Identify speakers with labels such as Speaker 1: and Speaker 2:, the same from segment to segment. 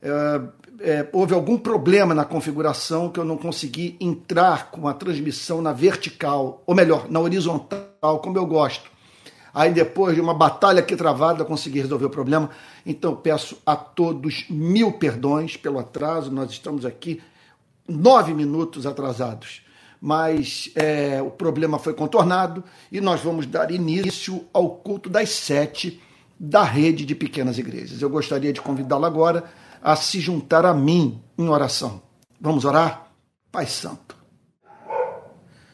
Speaker 1: é, é, houve algum problema na configuração que eu não consegui entrar com a transmissão na vertical, ou melhor, na horizontal, como eu gosto. Aí depois de uma batalha aqui travada, consegui resolver o problema. Então peço a todos mil perdões pelo atraso. Nós estamos aqui nove minutos atrasados, mas é, o problema foi contornado e nós vamos dar início ao culto das sete da rede de pequenas igrejas. Eu gostaria de convidá-lo agora a se juntar a mim em oração. Vamos orar? Pai Santo,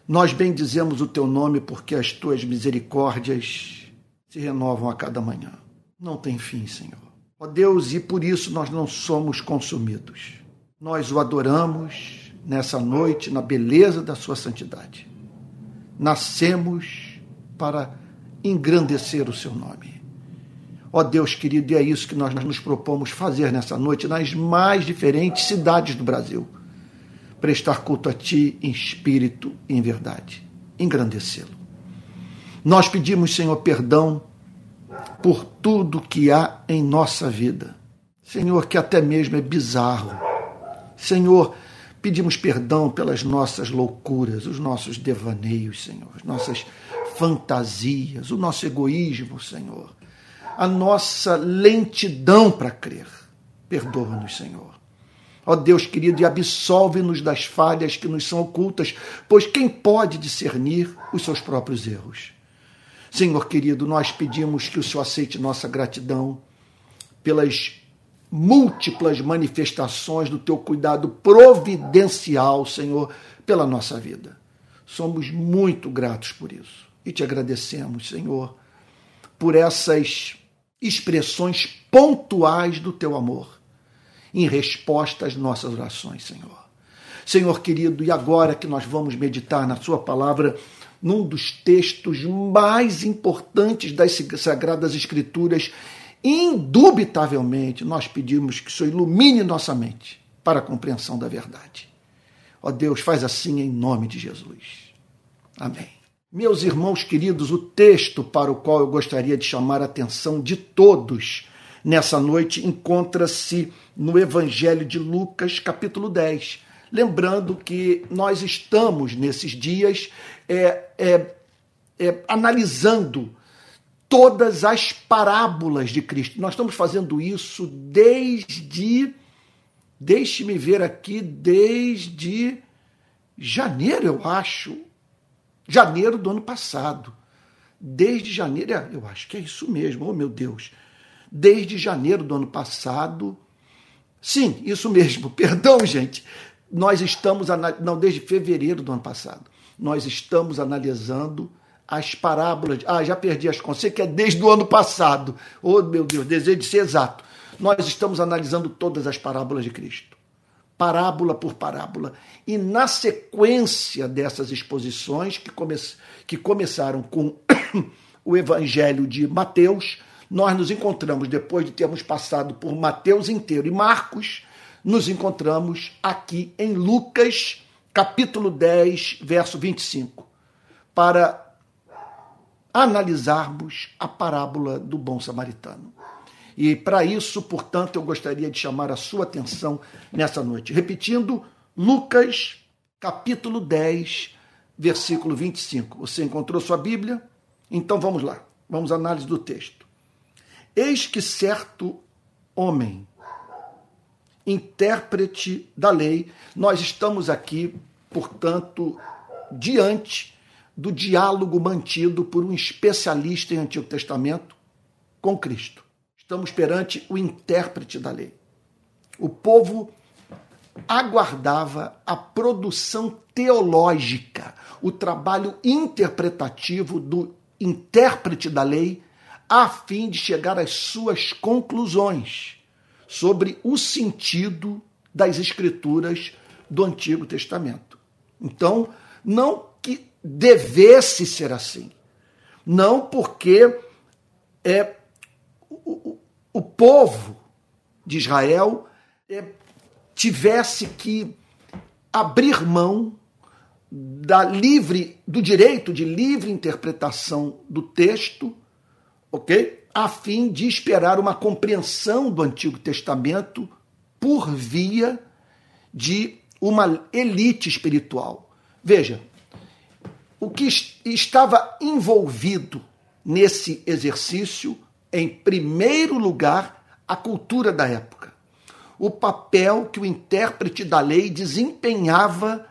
Speaker 1: nós bendizemos o teu nome porque as tuas misericórdias se renovam a cada manhã. Não tem fim, Senhor. Ó Deus, e por isso nós não somos consumidos. Nós o adoramos nessa noite na beleza da sua santidade. Nascemos para engrandecer o seu nome. Ó Deus querido, e é isso que nós nos propomos fazer nessa noite nas mais diferentes cidades do Brasil. Prestar culto a Ti em espírito e em verdade. Engrandecê-lo. Nós pedimos, Senhor, perdão por tudo que há em nossa vida. Senhor, que até mesmo é bizarro. Senhor, pedimos perdão pelas nossas loucuras, os nossos devaneios, Senhor, as nossas fantasias, o nosso egoísmo, Senhor a nossa lentidão para crer. Perdoa-nos, Senhor. Ó Deus querido, e absolve-nos das falhas que nos são ocultas, pois quem pode discernir os seus próprios erros? Senhor querido, nós pedimos que o Senhor aceite nossa gratidão pelas múltiplas manifestações do teu cuidado providencial, Senhor, pela nossa vida. Somos muito gratos por isso e te agradecemos, Senhor, por essas expressões pontuais do teu amor em resposta às nossas orações, Senhor. Senhor querido, e agora que nós vamos meditar na Sua palavra, num dos textos mais importantes das Sagradas Escrituras, indubitavelmente nós pedimos que o Senhor ilumine nossa mente para a compreensão da verdade. Ó Deus, faz assim em nome de Jesus. Amém. Meus irmãos queridos, o texto para o qual eu gostaria de chamar a atenção de todos nessa noite encontra-se no Evangelho de Lucas, capítulo 10. Lembrando que nós estamos nesses dias é, é, é, analisando todas as parábolas de Cristo. Nós estamos fazendo isso desde. Deixe-me ver aqui, desde janeiro, eu acho, janeiro do ano passado. Desde janeiro, é, eu acho que é isso mesmo, oh meu Deus. Desde janeiro do ano passado, sim, isso mesmo, perdão, gente. Nós estamos, não, desde fevereiro do ano passado, nós estamos analisando as parábolas. Ah, já perdi as contas, que é desde o ano passado. Oh, meu Deus, desejo de ser exato. Nós estamos analisando todas as parábolas de Cristo parábola por parábola. E na sequência dessas exposições, que, come que começaram com o Evangelho de Mateus, nós nos encontramos, depois de termos passado por Mateus inteiro e Marcos, nos encontramos aqui em Lucas, capítulo 10, verso 25, para analisarmos a parábola do bom samaritano. E para isso, portanto, eu gostaria de chamar a sua atenção nessa noite. Repetindo, Lucas, capítulo 10, versículo 25. Você encontrou sua Bíblia? Então vamos lá. Vamos à análise do texto. Eis que certo homem, intérprete da lei, nós estamos aqui, portanto, diante do diálogo mantido por um especialista em Antigo Testamento com Cristo. Estamos perante o intérprete da lei. O povo aguardava a produção teológica, o trabalho interpretativo do intérprete da lei, a fim de chegar às suas conclusões sobre o sentido das escrituras do Antigo Testamento. Então, não que devesse ser assim, não porque é o, o, povo de Israel é, tivesse que abrir mão da livre do direito de livre interpretação do texto, ok? A fim de esperar uma compreensão do Antigo Testamento por via de uma elite espiritual. Veja, o que estava envolvido nesse exercício, em primeiro lugar, a cultura da época. O papel que o intérprete da lei desempenhava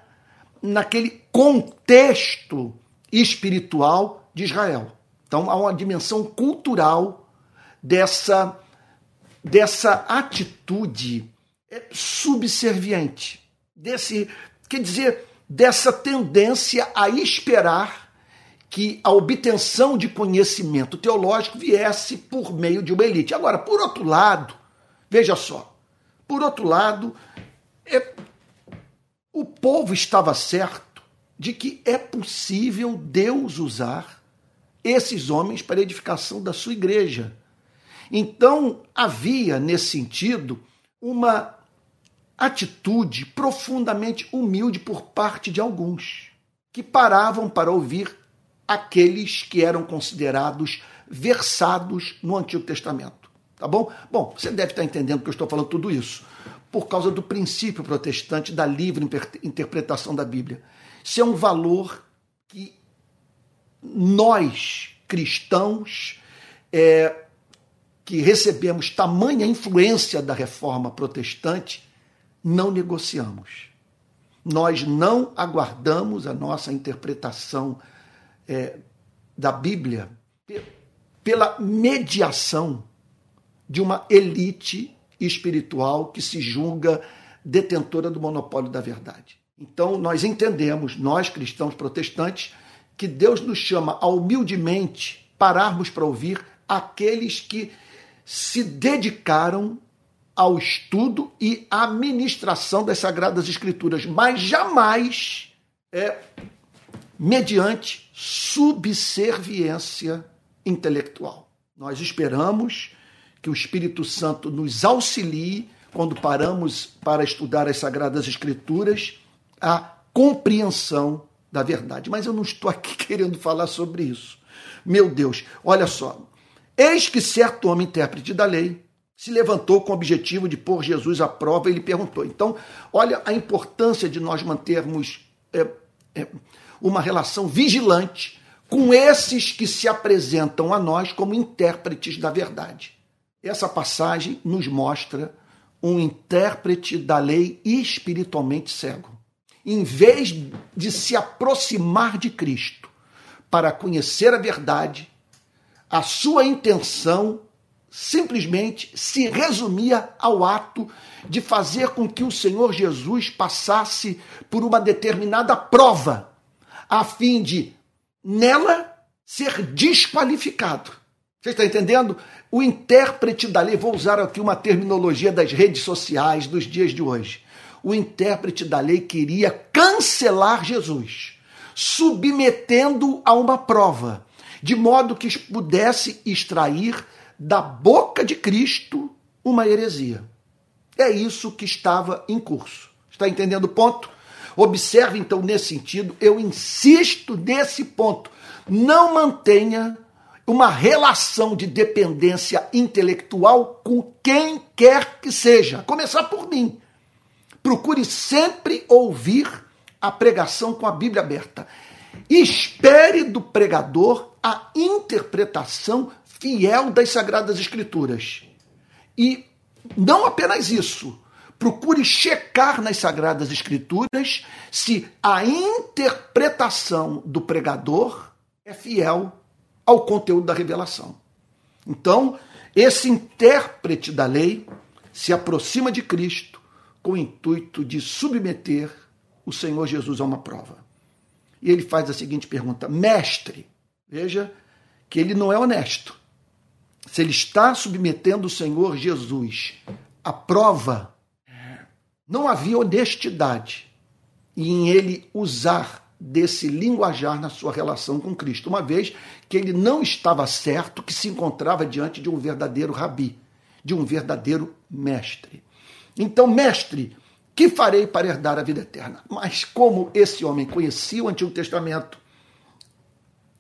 Speaker 1: naquele contexto espiritual de Israel. Então há uma dimensão cultural dessa, dessa atitude subserviente, desse, quer dizer, dessa tendência a esperar que a obtenção de conhecimento teológico viesse por meio de uma elite. Agora, por outro lado, veja só, por outro lado, é, o povo estava certo de que é possível Deus usar esses homens para a edificação da sua igreja. Então, havia, nesse sentido, uma atitude profundamente humilde por parte de alguns, que paravam para ouvir aqueles que eram considerados versados no Antigo Testamento. Tá bom? Bom, você deve estar entendendo que eu estou falando tudo isso por causa do princípio protestante da livre interpretação da Bíblia. Isso é um valor que nós, cristãos, é, que recebemos tamanha influência da reforma protestante, não negociamos. Nós não aguardamos a nossa interpretação é, da Bíblia pela mediação de uma elite espiritual que se julga detentora do monopólio da verdade. Então, nós entendemos, nós cristãos protestantes, que Deus nos chama a humildemente pararmos para ouvir aqueles que se dedicaram ao estudo e à ministração das Sagradas Escrituras, mas jamais é mediante subserviência intelectual. Nós esperamos que o Espírito Santo nos auxilie quando paramos para estudar as Sagradas Escrituras a compreensão da verdade. Mas eu não estou aqui querendo falar sobre isso. Meu Deus, olha só. Eis que certo homem intérprete da lei se levantou com o objetivo de pôr Jesus à prova e lhe perguntou. Então, olha a importância de nós mantermos é, é, uma relação vigilante com esses que se apresentam a nós como intérpretes da verdade. Essa passagem nos mostra um intérprete da lei espiritualmente cego. Em vez de se aproximar de Cristo para conhecer a verdade, a sua intenção simplesmente se resumia ao ato de fazer com que o Senhor Jesus passasse por uma determinada prova, a fim de, nela, ser desqualificado. Você está entendendo? O intérprete da lei, vou usar aqui uma terminologia das redes sociais dos dias de hoje. O intérprete da lei queria cancelar Jesus, submetendo a uma prova, de modo que pudesse extrair da boca de Cristo uma heresia. É isso que estava em curso. Está entendendo o ponto? Observe então nesse sentido, eu insisto nesse ponto. Não mantenha uma relação de dependência intelectual com quem quer que seja, começar por mim. Procure sempre ouvir a pregação com a Bíblia aberta. Espere do pregador a interpretação fiel das Sagradas Escrituras. E não apenas isso, procure checar nas Sagradas Escrituras se a interpretação do pregador é fiel ao conteúdo da revelação. Então, esse intérprete da lei se aproxima de Cristo com o intuito de submeter o Senhor Jesus a uma prova. E ele faz a seguinte pergunta: Mestre, veja que ele não é honesto se ele está submetendo o Senhor Jesus à prova, não havia honestidade em ele usar desse linguajar na sua relação com Cristo, uma vez que ele não estava certo que se encontrava diante de um verdadeiro rabi, de um verdadeiro mestre. Então, mestre, que farei para herdar a vida eterna? Mas como esse homem conhecia o Antigo Testamento,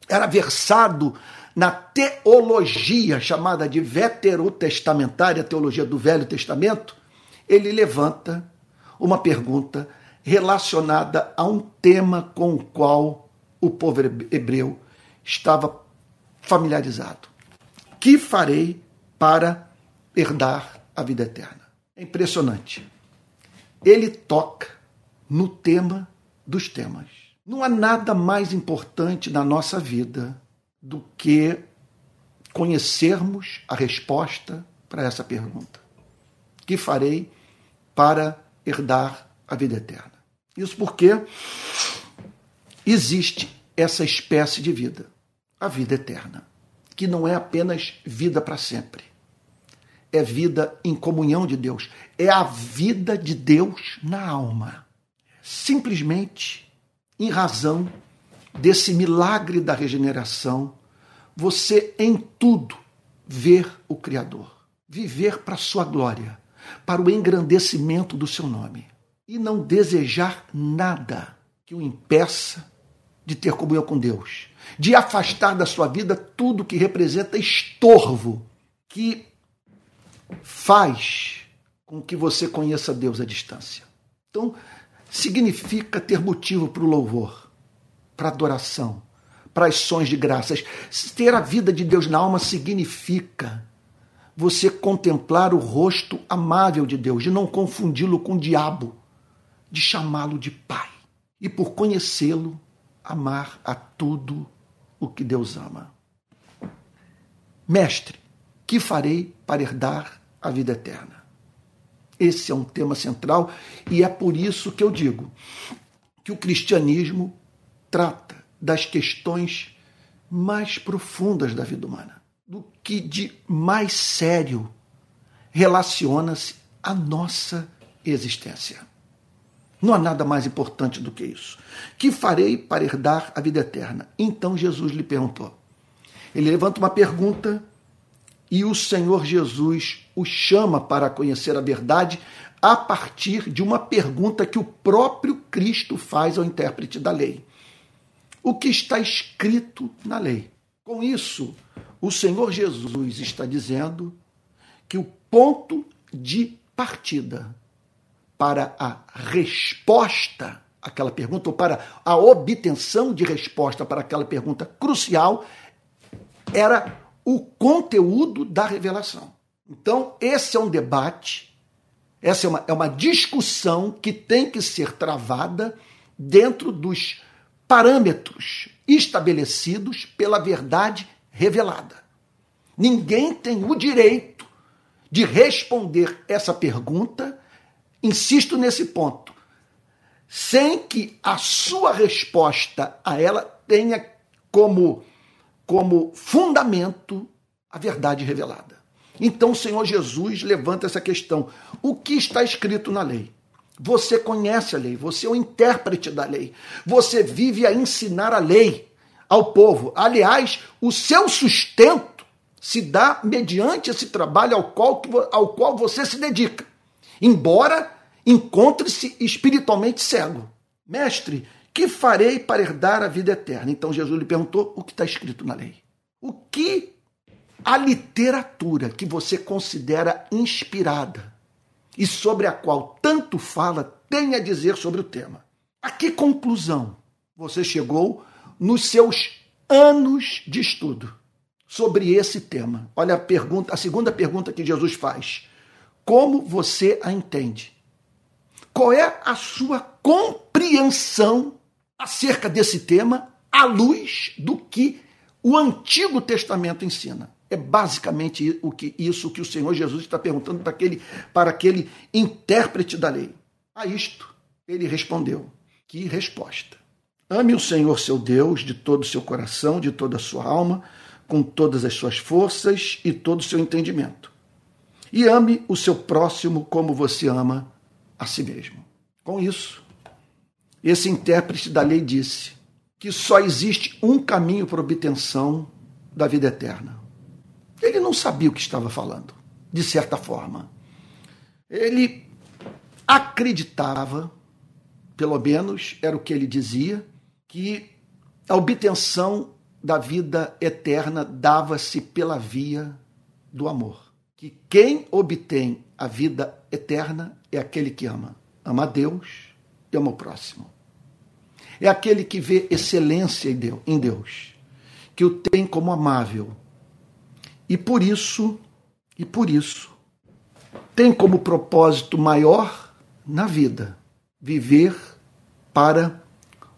Speaker 1: era versado na teologia chamada de veterotestamentária, teologia do Velho Testamento, ele levanta uma pergunta relacionada a um tema com o qual o povo hebreu estava familiarizado. Que farei para herdar a vida eterna? É impressionante. Ele toca no tema dos temas. Não há nada mais importante na nossa vida do que conhecermos a resposta para essa pergunta. Que farei para herdar a vida eterna? Isso porque existe essa espécie de vida, a vida eterna, que não é apenas vida para sempre. É vida em comunhão de Deus, é a vida de Deus na alma. Simplesmente em razão desse milagre da regeneração, você em tudo ver o Criador, viver para sua glória, para o engrandecimento do seu nome e não desejar nada que o impeça de ter comunhão com Deus, de afastar da sua vida tudo que representa estorvo, que faz com que você conheça Deus à distância. Então, significa ter motivo para o louvor, para adoração, para ações de graças. Ter a vida de Deus na alma significa você contemplar o rosto amável de Deus, de não confundi-lo com o diabo, de chamá-lo de Pai. E por conhecê-lo, amar a tudo o que Deus ama. Mestre, que farei para herdar a vida eterna? Esse é um tema central e é por isso que eu digo que o cristianismo trata das questões mais profundas da vida humana, que de mais sério relaciona-se à nossa existência. Não há nada mais importante do que isso. Que farei para herdar a vida eterna? Então Jesus lhe perguntou. Ele levanta uma pergunta e o Senhor Jesus o chama para conhecer a verdade a partir de uma pergunta que o próprio Cristo faz ao intérprete da lei. O que está escrito na lei? Com isso, o Senhor Jesus está dizendo que o ponto de partida para a resposta àquela pergunta, ou para a obtenção de resposta para aquela pergunta crucial, era o conteúdo da revelação. Então, esse é um debate, essa é uma, é uma discussão que tem que ser travada dentro dos parâmetros estabelecidos pela verdade revelada. Ninguém tem o direito de responder essa pergunta, insisto nesse ponto, sem que a sua resposta a ela tenha como como fundamento a verdade revelada. Então o Senhor Jesus levanta essa questão: o que está escrito na lei? Você conhece a lei, você é o intérprete da lei, você vive a ensinar a lei ao povo. Aliás, o seu sustento se dá mediante esse trabalho ao qual, ao qual você se dedica, embora encontre-se espiritualmente cego. Mestre, que farei para herdar a vida eterna? Então Jesus lhe perguntou o que está escrito na lei. O que a literatura que você considera inspirada e sobre a qual tanto fala tem a dizer sobre o tema. A que conclusão você chegou nos seus anos de estudo sobre esse tema? Olha a pergunta, a segunda pergunta que Jesus faz. Como você a entende? Qual é a sua compreensão acerca desse tema à luz do que o Antigo Testamento ensina. É basicamente o que, isso que o Senhor Jesus está perguntando para aquele, para aquele intérprete da lei. A isto ele respondeu: Que resposta! Ame o Senhor seu Deus de todo o seu coração, de toda a sua alma, com todas as suas forças e todo o seu entendimento. E ame o seu próximo como você ama a si mesmo. Com isso, esse intérprete da lei disse que só existe um caminho para obtenção da vida eterna. Ele não sabia o que estava falando, de certa forma. Ele acreditava, pelo menos era o que ele dizia, que a obtenção da vida eterna dava-se pela via do amor. Que quem obtém a vida eterna é aquele que ama. Ama a Deus e ama o próximo. É aquele que vê excelência em Deus, que o tem como amável. E por isso, e por isso, tem como propósito maior na vida viver para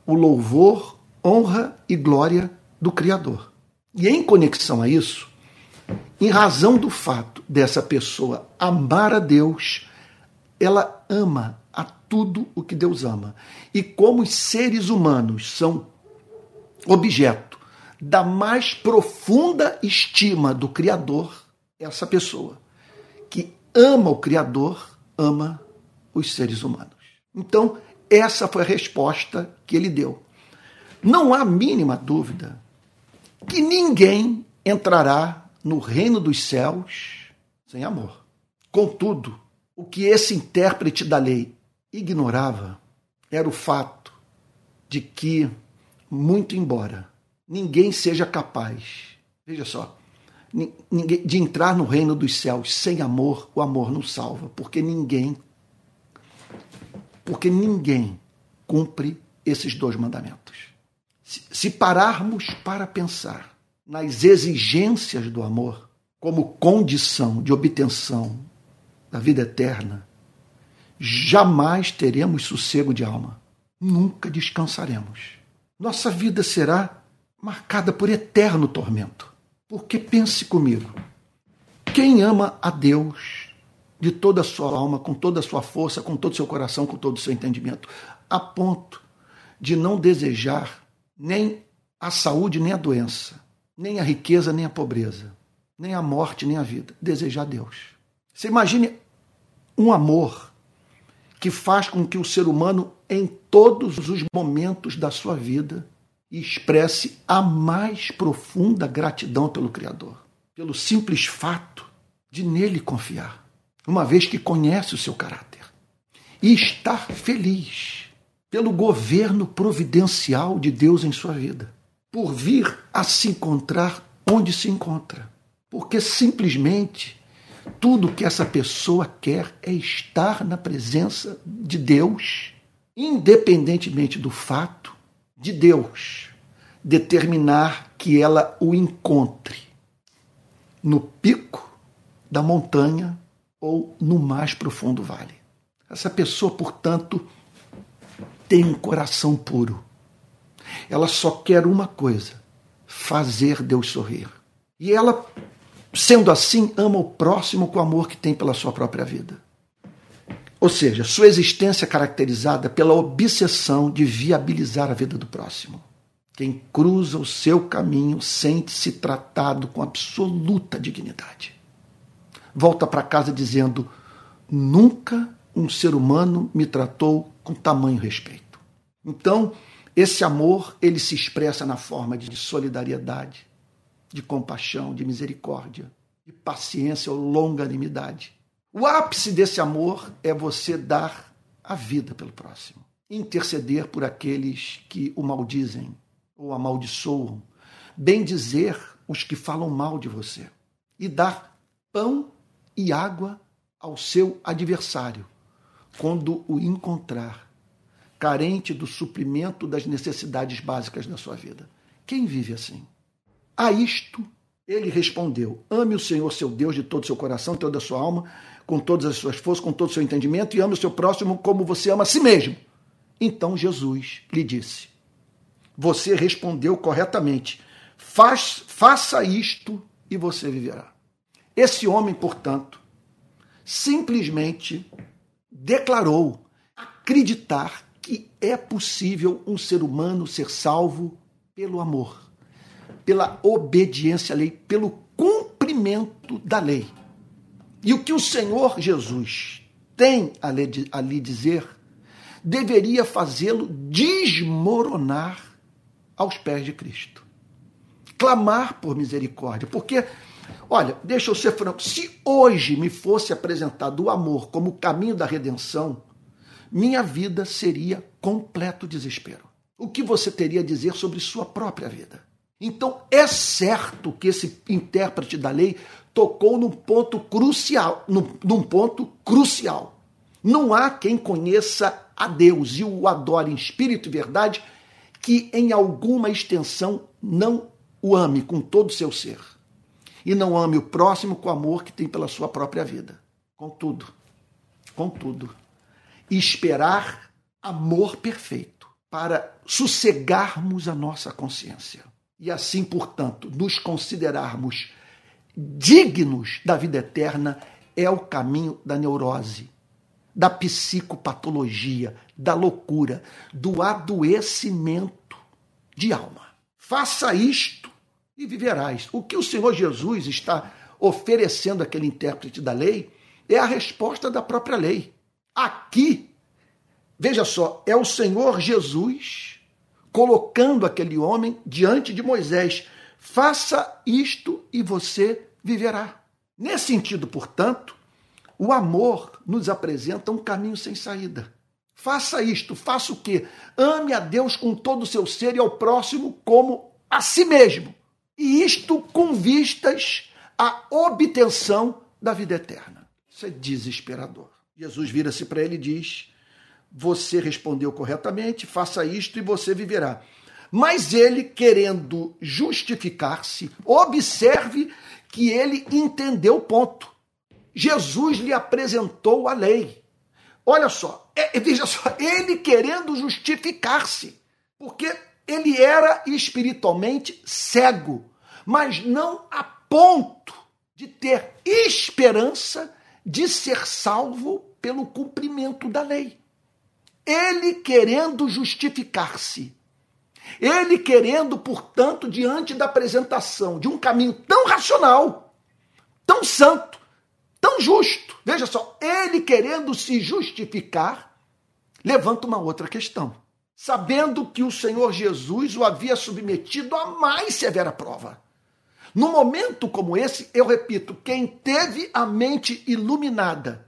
Speaker 1: o louvor, honra e glória do Criador. E em conexão a isso, em razão do fato dessa pessoa amar a Deus, ela ama a tudo o que Deus ama. E como os seres humanos são objeto da mais profunda estima do Criador, essa pessoa que ama o Criador, ama os seres humanos. Então, essa foi a resposta que ele deu. Não há mínima dúvida que ninguém entrará no reino dos céus sem amor. Contudo, o que esse intérprete da lei ignorava era o fato de que, muito embora ninguém seja capaz, veja só, de entrar no reino dos céus sem amor, o amor não salva, porque ninguém porque ninguém cumpre esses dois mandamentos. Se pararmos para pensar nas exigências do amor como condição de obtenção da vida eterna, jamais teremos sossego de alma. Nunca descansaremos. Nossa vida será marcada por eterno tormento. Porque pense comigo: quem ama a Deus de toda a sua alma, com toda a sua força, com todo o seu coração, com todo o seu entendimento, a ponto de não desejar nem a saúde, nem a doença, nem a riqueza, nem a pobreza, nem a morte, nem a vida. Desejar Deus. Você imagine um amor que faz com que o ser humano, em todos os momentos da sua vida, expresse a mais profunda gratidão pelo Criador, pelo simples fato de nele confiar uma vez que conhece o seu caráter, e estar feliz pelo governo providencial de Deus em sua vida, por vir a se encontrar onde se encontra, porque simplesmente tudo que essa pessoa quer é estar na presença de Deus, independentemente do fato de Deus determinar que ela o encontre no pico da montanha ou no mais profundo vale. Essa pessoa, portanto, tem um coração puro. Ela só quer uma coisa: fazer Deus sorrir. E ela, sendo assim, ama o próximo com o amor que tem pela sua própria vida. Ou seja, sua existência é caracterizada pela obsessão de viabilizar a vida do próximo. Quem cruza o seu caminho sente-se tratado com absoluta dignidade volta para casa dizendo: Nunca um ser humano me tratou com tamanho respeito. Então, esse amor, ele se expressa na forma de solidariedade, de compaixão, de misericórdia, de paciência ou longanimidade. O ápice desse amor é você dar a vida pelo próximo, interceder por aqueles que o maldizem ou amaldiçoam, bem dizer os que falam mal de você e dar pão e água ao seu adversário, quando o encontrar, carente do suprimento das necessidades básicas da sua vida. Quem vive assim? A isto ele respondeu: Ame o Senhor seu Deus de todo o seu coração, toda a sua alma, com todas as suas forças, com todo o seu entendimento, e ame o seu próximo como você ama a si mesmo. Então Jesus lhe disse: Você respondeu corretamente. Faz, faça isto e você viverá. Esse homem, portanto, simplesmente declarou acreditar que é possível um ser humano ser salvo pelo amor, pela obediência à lei, pelo cumprimento da lei. E o que o Senhor Jesus tem a lhe dizer deveria fazê-lo desmoronar aos pés de Cristo. Clamar por misericórdia, porque Olha, deixa eu ser franco. Se hoje me fosse apresentado o amor como o caminho da redenção, minha vida seria completo desespero. O que você teria a dizer sobre sua própria vida? Então, é certo que esse intérprete da lei tocou num ponto crucial, num, num ponto crucial. Não há quem conheça a Deus e o adore em espírito e verdade que em alguma extensão não o ame com todo o seu ser e não ame o próximo com o amor que tem pela sua própria vida. Contudo, contudo, esperar amor perfeito para sossegarmos a nossa consciência e assim, portanto, nos considerarmos dignos da vida eterna é o caminho da neurose, da psicopatologia, da loucura, do adoecimento de alma. Faça isto e viverás. O que o Senhor Jesus está oferecendo àquele intérprete da lei é a resposta da própria lei. Aqui, veja só, é o Senhor Jesus colocando aquele homem diante de Moisés. Faça isto e você viverá. Nesse sentido, portanto, o amor nos apresenta um caminho sem saída. Faça isto, faça o quê? Ame a Deus com todo o seu ser e ao próximo como a si mesmo. E isto com vistas à obtenção da vida eterna. Isso é desesperador. Jesus vira-se para ele e diz: Você respondeu corretamente, faça isto e você viverá. Mas ele, querendo justificar-se, observe que ele entendeu o ponto. Jesus lhe apresentou a lei. Olha só, é, veja só, ele querendo justificar-se, porque ele era espiritualmente cego, mas não a ponto de ter esperança de ser salvo pelo cumprimento da lei. Ele querendo justificar-se. Ele querendo, portanto, diante da apresentação de um caminho tão racional, tão santo, tão justo. Veja só, ele querendo se justificar, levanta uma outra questão sabendo que o Senhor Jesus o havia submetido à mais severa prova. Num momento como esse, eu repito, quem teve a mente iluminada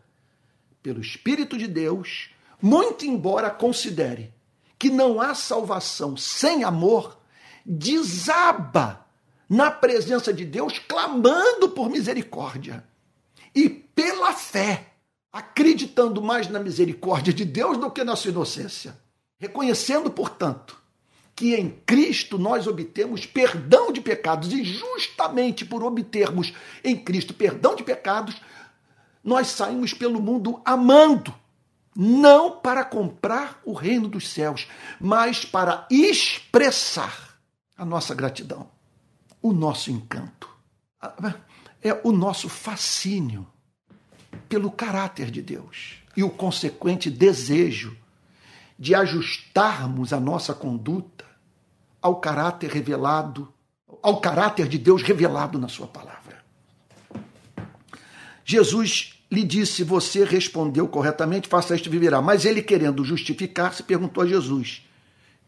Speaker 1: pelo Espírito de Deus, muito embora considere que não há salvação sem amor, desaba na presença de Deus, clamando por misericórdia. E pela fé, acreditando mais na misericórdia de Deus do que na sua inocência. Reconhecendo, portanto, que em Cristo nós obtemos perdão de pecados. E justamente por obtermos em Cristo perdão de pecados, nós saímos pelo mundo amando, não para comprar o reino dos céus, mas para expressar a nossa gratidão, o nosso encanto, é o nosso fascínio pelo caráter de Deus e o consequente desejo de ajustarmos a nossa conduta ao caráter revelado, ao caráter de Deus revelado na Sua palavra. Jesus lhe disse: Você respondeu corretamente, faça isto e viverá. Mas ele, querendo justificar-se, perguntou a Jesus: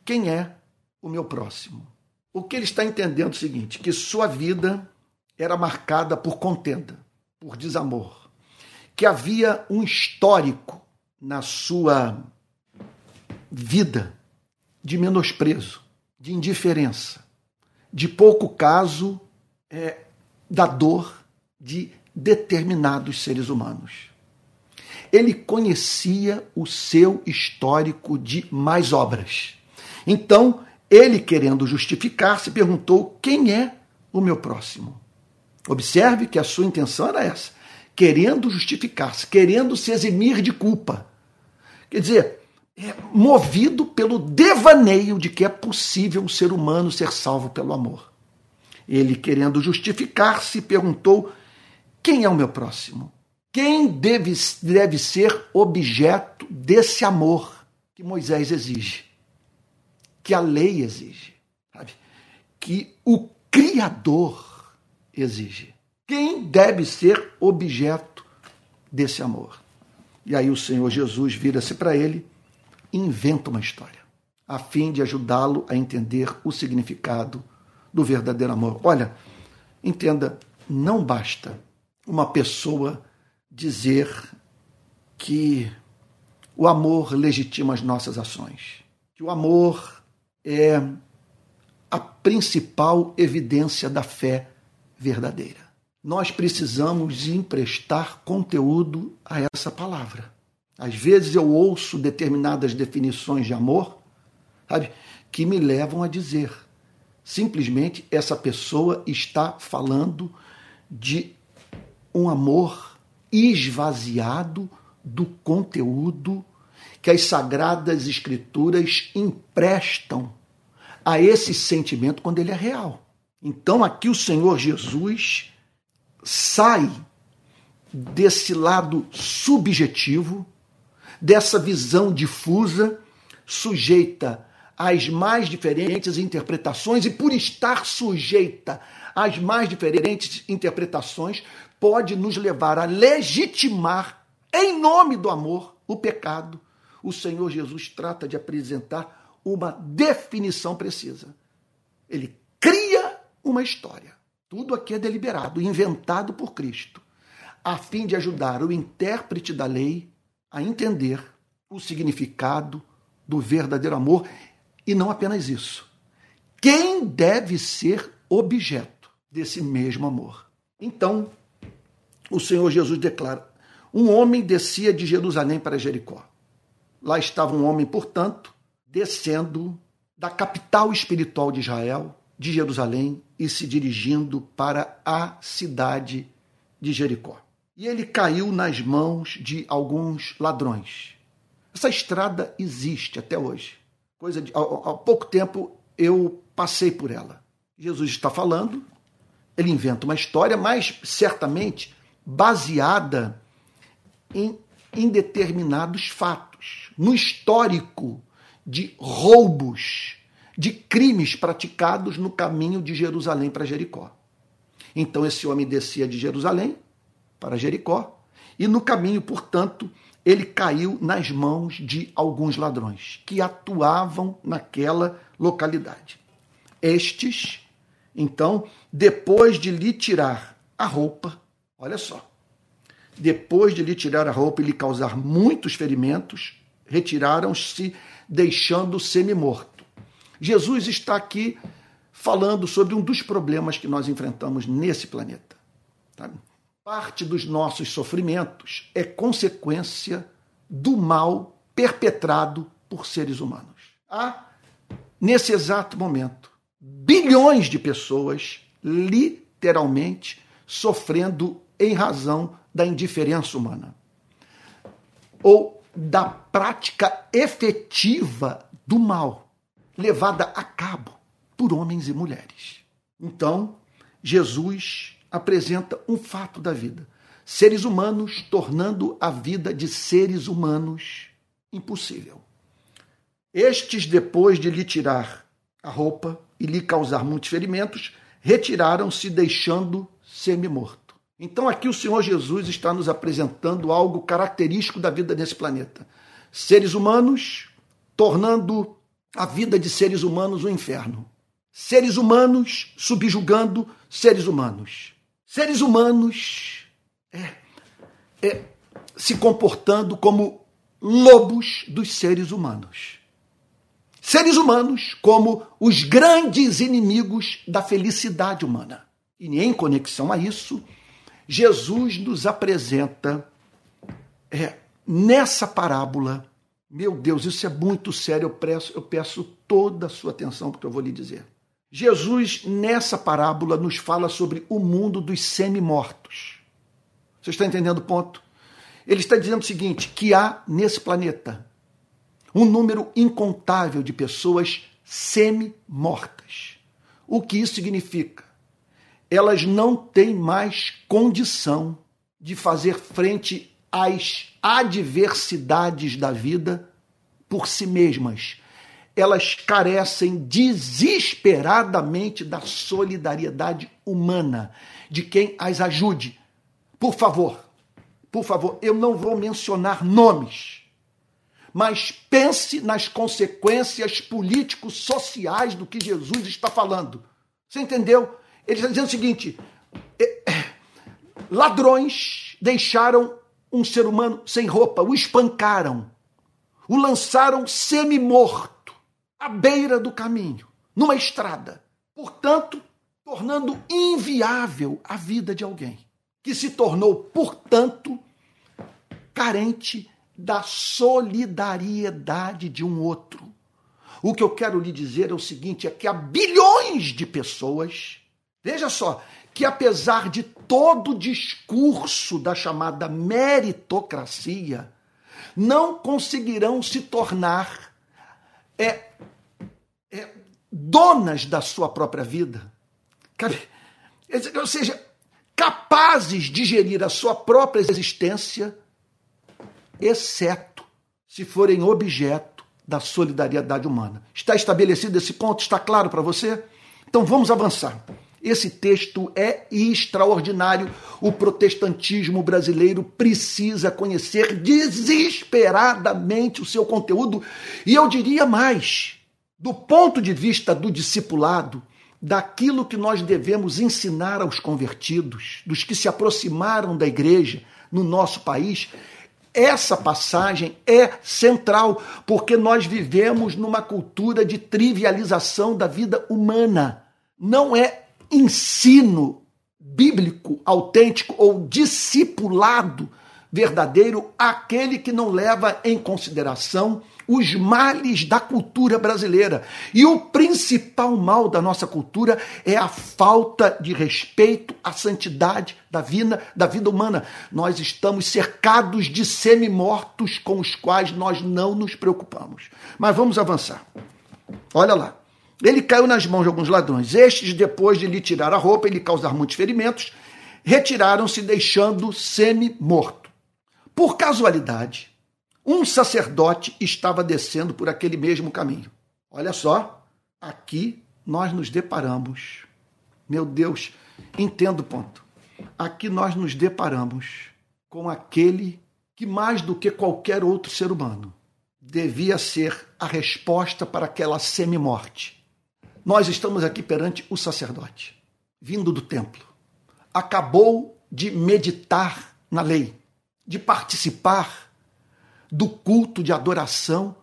Speaker 1: Quem é o meu próximo? O que ele está entendendo é o seguinte: que sua vida era marcada por contenda, por desamor, que havia um histórico na sua vida de menosprezo, de indiferença, de pouco caso é, da dor de determinados seres humanos. Ele conhecia o seu histórico de mais obras. Então, ele, querendo justificar-se, perguntou: quem é o meu próximo? Observe que a sua intenção era essa, querendo justificar-se, querendo se eximir de culpa. Quer dizer, é movido pelo devaneio de que é possível um ser humano ser salvo pelo amor. Ele, querendo justificar-se, perguntou: quem é o meu próximo? Quem deve, deve ser objeto desse amor que Moisés exige, que a lei exige, sabe? que o Criador exige? Quem deve ser objeto desse amor? E aí o Senhor Jesus vira-se para ele inventa uma história, a fim de ajudá-lo a entender o significado do verdadeiro amor. Olha, entenda, não basta uma pessoa dizer que o amor legitima as nossas ações, que o amor é a principal evidência da fé verdadeira. nós precisamos emprestar conteúdo a essa palavra. Às vezes eu ouço determinadas definições de amor, sabe, que me levam a dizer: simplesmente essa pessoa está falando de um amor esvaziado do conteúdo que as sagradas escrituras emprestam a esse sentimento quando ele é real. Então aqui o Senhor Jesus sai desse lado subjetivo, dessa visão difusa, sujeita às mais diferentes interpretações e por estar sujeita às mais diferentes interpretações, pode nos levar a legitimar, em nome do amor, o pecado. O Senhor Jesus trata de apresentar uma definição precisa. Ele cria uma história. Tudo aqui é deliberado, inventado por Cristo, a fim de ajudar o intérprete da lei a entender o significado do verdadeiro amor e não apenas isso. Quem deve ser objeto desse mesmo amor? Então, o Senhor Jesus declara: Um homem descia de Jerusalém para Jericó. Lá estava um homem, portanto, descendo da capital espiritual de Israel, de Jerusalém, e se dirigindo para a cidade de Jericó. E ele caiu nas mãos de alguns ladrões. Essa estrada existe até hoje. Coisa de, há, pouco tempo eu passei por ela. Jesus está falando, ele inventa uma história, mas certamente baseada em, em determinados fatos, no histórico de roubos, de crimes praticados no caminho de Jerusalém para Jericó. Então esse homem descia de Jerusalém para Jericó e no caminho, portanto, ele caiu nas mãos de alguns ladrões que atuavam naquela localidade. Estes, então, depois de lhe tirar a roupa, Olha só. Depois de lhe tirar a roupa e lhe causar muitos ferimentos, retiraram-se, deixando-o semi-morto. Jesus está aqui falando sobre um dos problemas que nós enfrentamos nesse planeta. Tá? Parte dos nossos sofrimentos é consequência do mal perpetrado por seres humanos. Há, nesse exato momento, bilhões de pessoas literalmente sofrendo em razão da indiferença humana ou da prática efetiva do mal levada a cabo por homens e mulheres. Então, Jesus apresenta um fato da vida: seres humanos tornando a vida de seres humanos impossível. Estes, depois de lhe tirar a roupa e lhe causar muitos ferimentos, retiraram-se, deixando semi-morto. Então aqui o Senhor Jesus está nos apresentando algo característico da vida nesse planeta. Seres humanos tornando a vida de seres humanos um inferno. Seres humanos subjugando seres humanos. Seres humanos é, é, se comportando como lobos dos seres humanos. Seres humanos como os grandes inimigos da felicidade humana. E em conexão a isso, Jesus nos apresenta é, nessa parábola. Meu Deus, isso é muito sério. Eu peço, eu peço toda a sua atenção porque eu vou lhe dizer. Jesus, nessa parábola, nos fala sobre o mundo dos semi-mortos. Você está entendendo o ponto? Ele está dizendo o seguinte: que há nesse planeta um número incontável de pessoas semi-mortas. O que isso significa? Elas não têm mais condição de fazer frente às adversidades da vida por si mesmas. Elas carecem desesperadamente da solidariedade humana, de quem as ajude. Por favor, por favor, eu não vou mencionar nomes, mas pense nas consequências político-sociais do que Jesus está falando. Você entendeu? Ele está dizendo o seguinte: é, ladrões deixaram um ser humano sem roupa, o espancaram, o lançaram semi-morto à beira do caminho, numa estrada. Portanto, tornando inviável a vida de alguém que se tornou, portanto, carente da solidariedade de um outro. O que eu quero lhe dizer é o seguinte: é que há bilhões de pessoas, veja só, que apesar de todo o discurso da chamada meritocracia, não conseguirão se tornar é, é, donas da sua própria vida. Ou seja, capazes de gerir a sua própria existência, exceto se forem objeto da solidariedade humana. Está estabelecido esse ponto? Está claro para você? Então vamos avançar. Esse texto é extraordinário. O protestantismo brasileiro precisa conhecer desesperadamente o seu conteúdo. E eu diria mais: do ponto de vista do discipulado, daquilo que nós devemos ensinar aos convertidos, dos que se aproximaram da igreja no nosso país, essa passagem é central, porque nós vivemos numa cultura de trivialização da vida humana. Não é ensino bíblico autêntico ou discipulado verdadeiro aquele que não leva em consideração os males da cultura brasileira. E o principal mal da nossa cultura é a falta de respeito à santidade da vida, da vida humana. Nós estamos cercados de semi-mortos com os quais nós não nos preocupamos. Mas vamos avançar. Olha lá. Ele caiu nas mãos de alguns ladrões. Estes, depois de lhe tirar a roupa e lhe causar muitos ferimentos, retiraram-se, deixando semi-morto. Por casualidade, um sacerdote estava descendo por aquele mesmo caminho. Olha só, aqui nós nos deparamos. Meu Deus, entendo o ponto. Aqui nós nos deparamos com aquele que, mais do que qualquer outro ser humano, devia ser a resposta para aquela semi-morte. Nós estamos aqui perante o sacerdote, vindo do templo. Acabou de meditar na lei, de participar do culto de adoração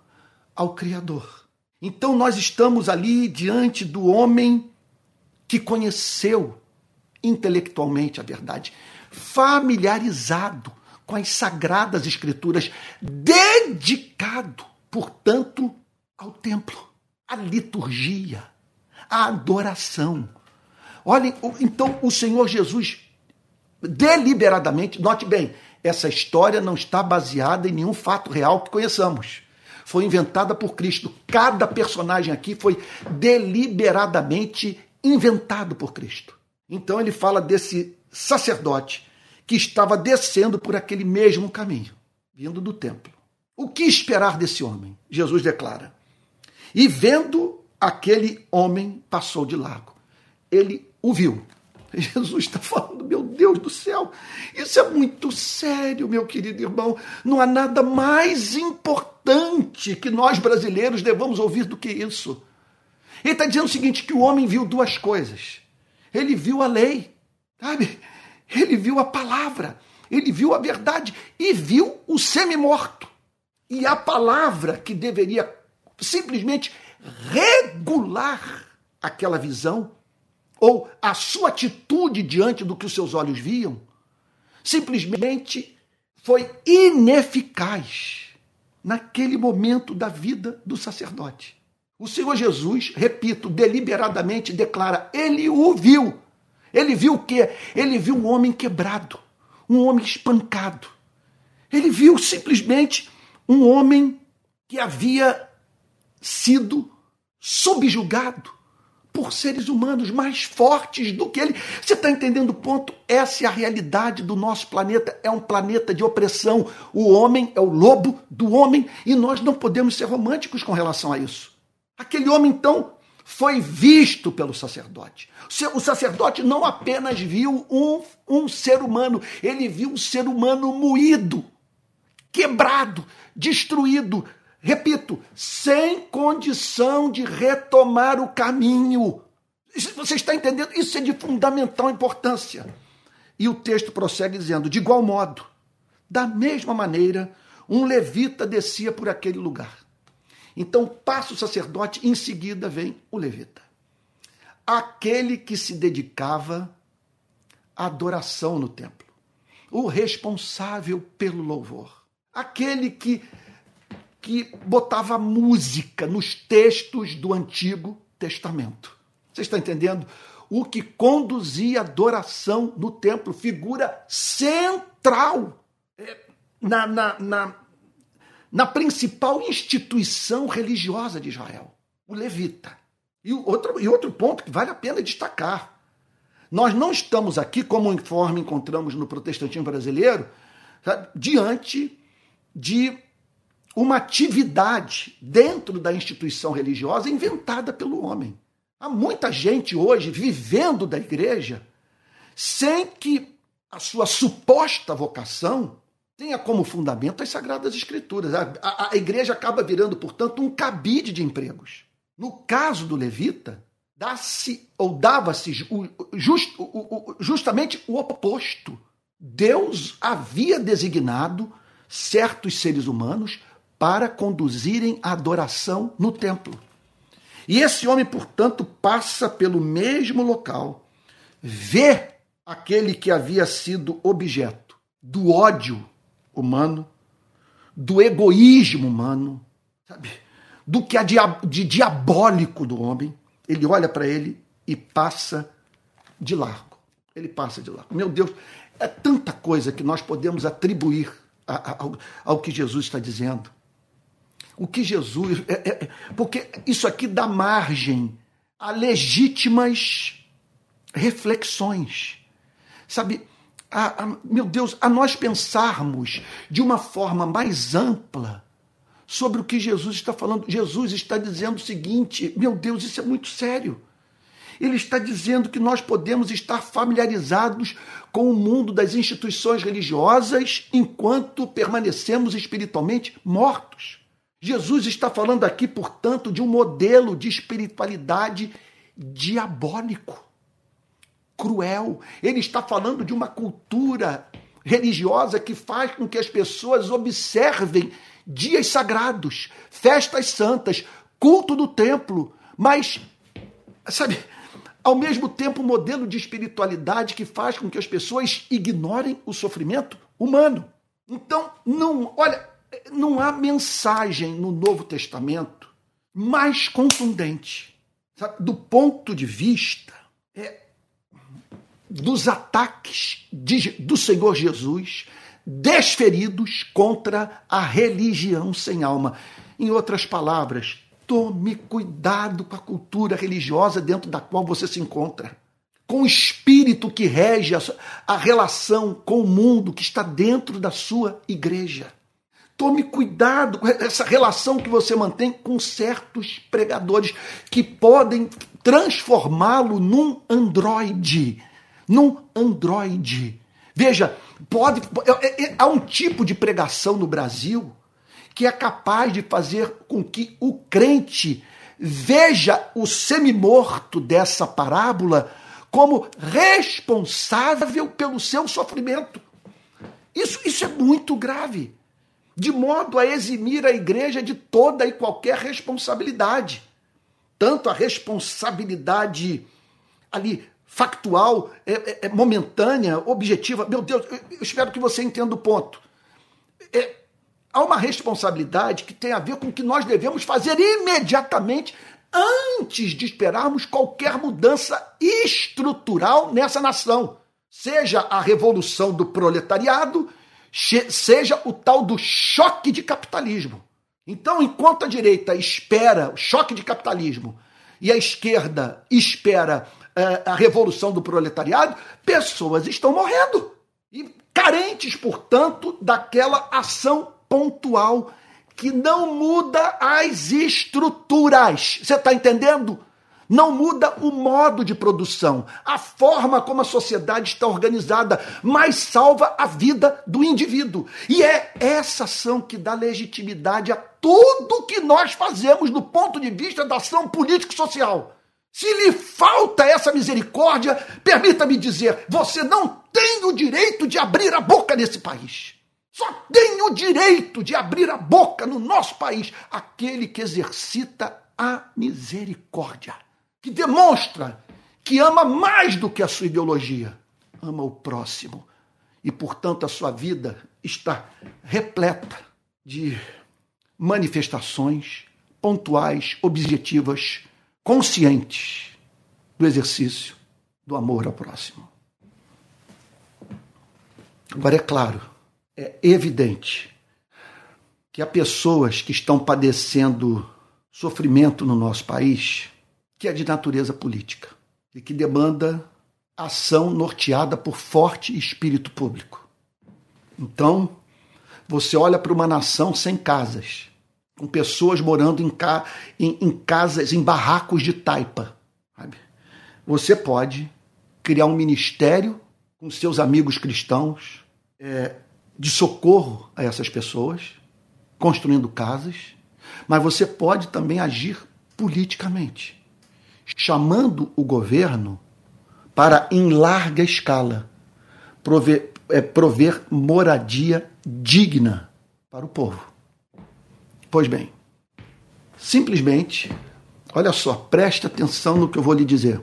Speaker 1: ao Criador. Então nós estamos ali diante do homem que conheceu intelectualmente a verdade, familiarizado com as sagradas escrituras, dedicado, portanto, ao templo, à liturgia, à adoração. Olhem, então o Senhor Jesus deliberadamente, note bem, essa história não está baseada em nenhum fato real que conheçamos. Foi inventada por Cristo. Cada personagem aqui foi deliberadamente inventado por Cristo. Então ele fala desse sacerdote que estava descendo por aquele mesmo caminho, vindo do templo. O que esperar desse homem? Jesus declara. E vendo aquele homem passou de largo. Ele o viu Jesus está falando, meu Deus do céu, isso é muito sério, meu querido irmão. Não há nada mais importante que nós brasileiros devamos ouvir do que isso. Ele está dizendo o seguinte: que o homem viu duas coisas. Ele viu a lei, sabe? Ele viu a palavra, ele viu a verdade e viu o semi-morto. E a palavra que deveria simplesmente regular aquela visão ou a sua atitude diante do que os seus olhos viam, simplesmente foi ineficaz naquele momento da vida do sacerdote. O Senhor Jesus, repito, deliberadamente declara: ele o viu. Ele viu o quê? Ele viu um homem quebrado, um homem espancado. Ele viu simplesmente um homem que havia sido subjugado, por seres humanos mais fortes do que ele. Você está entendendo o ponto? Essa é a realidade do nosso planeta. É um planeta de opressão. O homem é o lobo do homem e nós não podemos ser românticos com relação a isso. Aquele homem, então, foi visto pelo sacerdote. O sacerdote não apenas viu um, um ser humano, ele viu um ser humano moído, quebrado, destruído, repito, sem condição de retomar o caminho. Você está entendendo? Isso é de fundamental importância. E o texto prossegue dizendo: de igual modo, da mesma maneira, um levita descia por aquele lugar. Então passa o sacerdote, em seguida vem o levita. aquele que se dedicava à adoração no templo, o responsável pelo louvor, aquele que, que botava música nos textos do Antigo Testamento. Você está entendendo? O que conduzia a adoração no templo, figura central é, na, na, na, na principal instituição religiosa de Israel, o levita. E outro, e outro ponto que vale a pena destacar: nós não estamos aqui, como informe encontramos no protestantismo brasileiro, sabe, diante de uma atividade dentro da instituição religiosa inventada pelo homem. Há muita gente hoje vivendo da igreja sem que a sua suposta vocação tenha como fundamento as Sagradas Escrituras. A, a, a igreja acaba virando, portanto, um cabide de empregos. No caso do levita, dá-se ou dava-se just, justamente o oposto. Deus havia designado certos seres humanos para conduzirem a adoração no templo. E esse homem, portanto, passa pelo mesmo local, vê aquele que havia sido objeto do ódio humano, do egoísmo humano, sabe? do que há de diabólico do homem, ele olha para ele e passa de largo. Ele passa de largo. Meu Deus, é tanta coisa que nós podemos atribuir ao, ao que Jesus está dizendo. O que Jesus. É, é, porque isso aqui dá margem a legítimas reflexões. Sabe, a, a, meu Deus, a nós pensarmos de uma forma mais ampla sobre o que Jesus está falando. Jesus está dizendo o seguinte: meu Deus, isso é muito sério. Ele está dizendo que nós podemos estar familiarizados com o mundo das instituições religiosas enquanto permanecemos espiritualmente mortos. Jesus está falando aqui, portanto, de um modelo de espiritualidade diabólico, cruel. Ele está falando de uma cultura religiosa que faz com que as pessoas observem dias sagrados, festas santas, culto do templo, mas, sabe, ao mesmo tempo, um modelo de espiritualidade que faz com que as pessoas ignorem o sofrimento humano. Então, não, olha, não há mensagem no Novo Testamento mais contundente, sabe, do ponto de vista é, dos ataques de, do Senhor Jesus desferidos contra a religião sem alma. Em outras palavras, tome cuidado com a cultura religiosa dentro da qual você se encontra, com o espírito que rege a, a relação com o mundo que está dentro da sua igreja. Tome cuidado com essa relação que você mantém com certos pregadores que podem transformá-lo num androide. Num androide. Veja, pode. É, é, há um tipo de pregação no Brasil que é capaz de fazer com que o crente veja o semi-morto dessa parábola como responsável pelo seu sofrimento. Isso, isso é muito grave, de modo a eximir a igreja de toda e qualquer responsabilidade. Tanto a responsabilidade ali factual, é, é, é, momentânea, objetiva. Meu Deus, eu espero que você entenda o ponto. É, há uma responsabilidade que tem a ver com o que nós devemos fazer imediatamente antes de esperarmos qualquer mudança estrutural nessa nação. Seja a revolução do proletariado, seja o tal do choque de capitalismo. Então, enquanto a direita espera o choque de capitalismo e a esquerda espera é, a revolução do proletariado, pessoas estão morrendo. E carentes, portanto, daquela ação pontual que não muda as estruturas. Você está entendendo? Não muda o modo de produção, a forma como a sociedade está organizada, mas salva a vida do indivíduo. E é essa ação que dá legitimidade a tudo que nós fazemos do ponto de vista da ação político-social. Se lhe falta essa misericórdia, permita-me dizer, você não tem o direito de abrir a boca nesse país. Só tem o direito de abrir a boca no nosso país aquele que exercita a misericórdia, que demonstra que ama mais do que a sua ideologia, ama o próximo. E, portanto, a sua vida está repleta de manifestações pontuais, objetivas, conscientes do exercício do amor ao próximo. Agora, é claro, é evidente que há pessoas que estão padecendo sofrimento no nosso país que é de natureza política e que demanda ação norteada por forte espírito público. Então, você olha para uma nação sem casas, com pessoas morando em, ca em, em casas, em barracos de taipa. Sabe? Você pode criar um ministério com seus amigos cristãos é, de socorro a essas pessoas, construindo casas, mas você pode também agir politicamente, chamando o governo para, em larga escala, prover, é, prover moradia digna para o povo. Pois bem, simplesmente, olha só, preste atenção no que eu vou lhe dizer.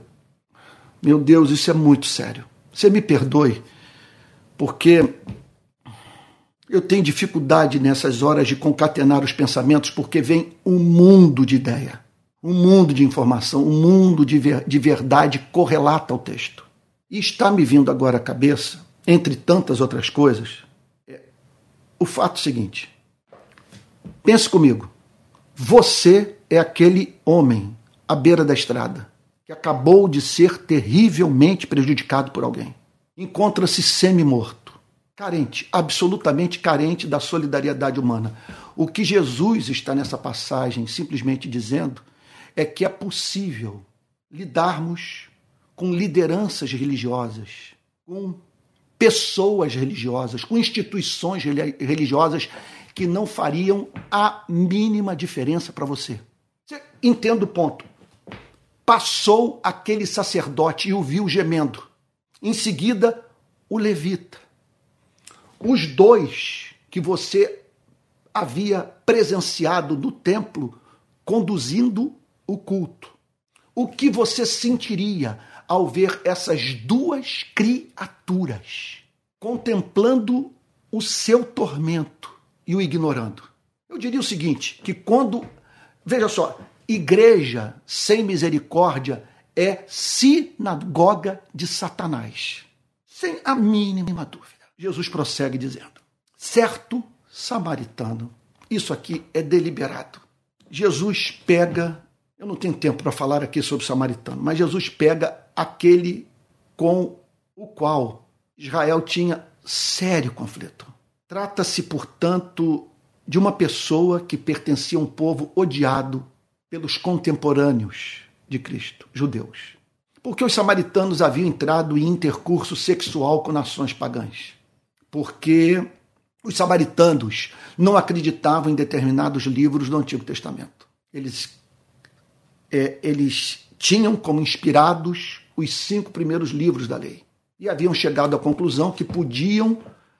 Speaker 1: Meu Deus, isso é muito sério. Você me perdoe, porque eu tenho dificuldade nessas horas de concatenar os pensamentos, porque vem um mundo de ideia, um mundo de informação, um mundo de, ver, de verdade correlata ao texto. E está me vindo agora à cabeça, entre tantas outras coisas, é o fato seguinte: Pense comigo. Você é aquele homem à beira da estrada que acabou de ser terrivelmente prejudicado por alguém. Encontra-se semi-morto, carente, absolutamente carente da solidariedade humana. O que Jesus está nessa passagem simplesmente dizendo é que é possível lidarmos com lideranças religiosas, com pessoas religiosas, com instituições religiosas que não fariam a mínima diferença para você. Você entende o ponto? Passou aquele sacerdote e o viu gemendo. Em seguida, o levita. Os dois que você havia presenciado no templo conduzindo o culto. O que você sentiria ao ver essas duas criaturas contemplando o seu tormento? e o ignorando. Eu diria o seguinte: que quando. Veja só, igreja sem misericórdia é sinagoga de Satanás. Sem a mínima dúvida. Jesus prossegue dizendo: certo samaritano, isso aqui é deliberado. Jesus pega, eu não tenho tempo para falar aqui sobre o samaritano, mas Jesus pega aquele com o qual Israel tinha sério conflito. Trata-se, portanto, de uma pessoa que pertencia a um povo odiado pelos contemporâneos de Cristo, judeus. Porque os samaritanos haviam entrado em intercurso sexual com nações pagãs. Porque os samaritanos não acreditavam em determinados livros do Antigo Testamento. Eles, é, eles tinham como inspirados os cinco primeiros livros da lei. E haviam chegado à conclusão que podiam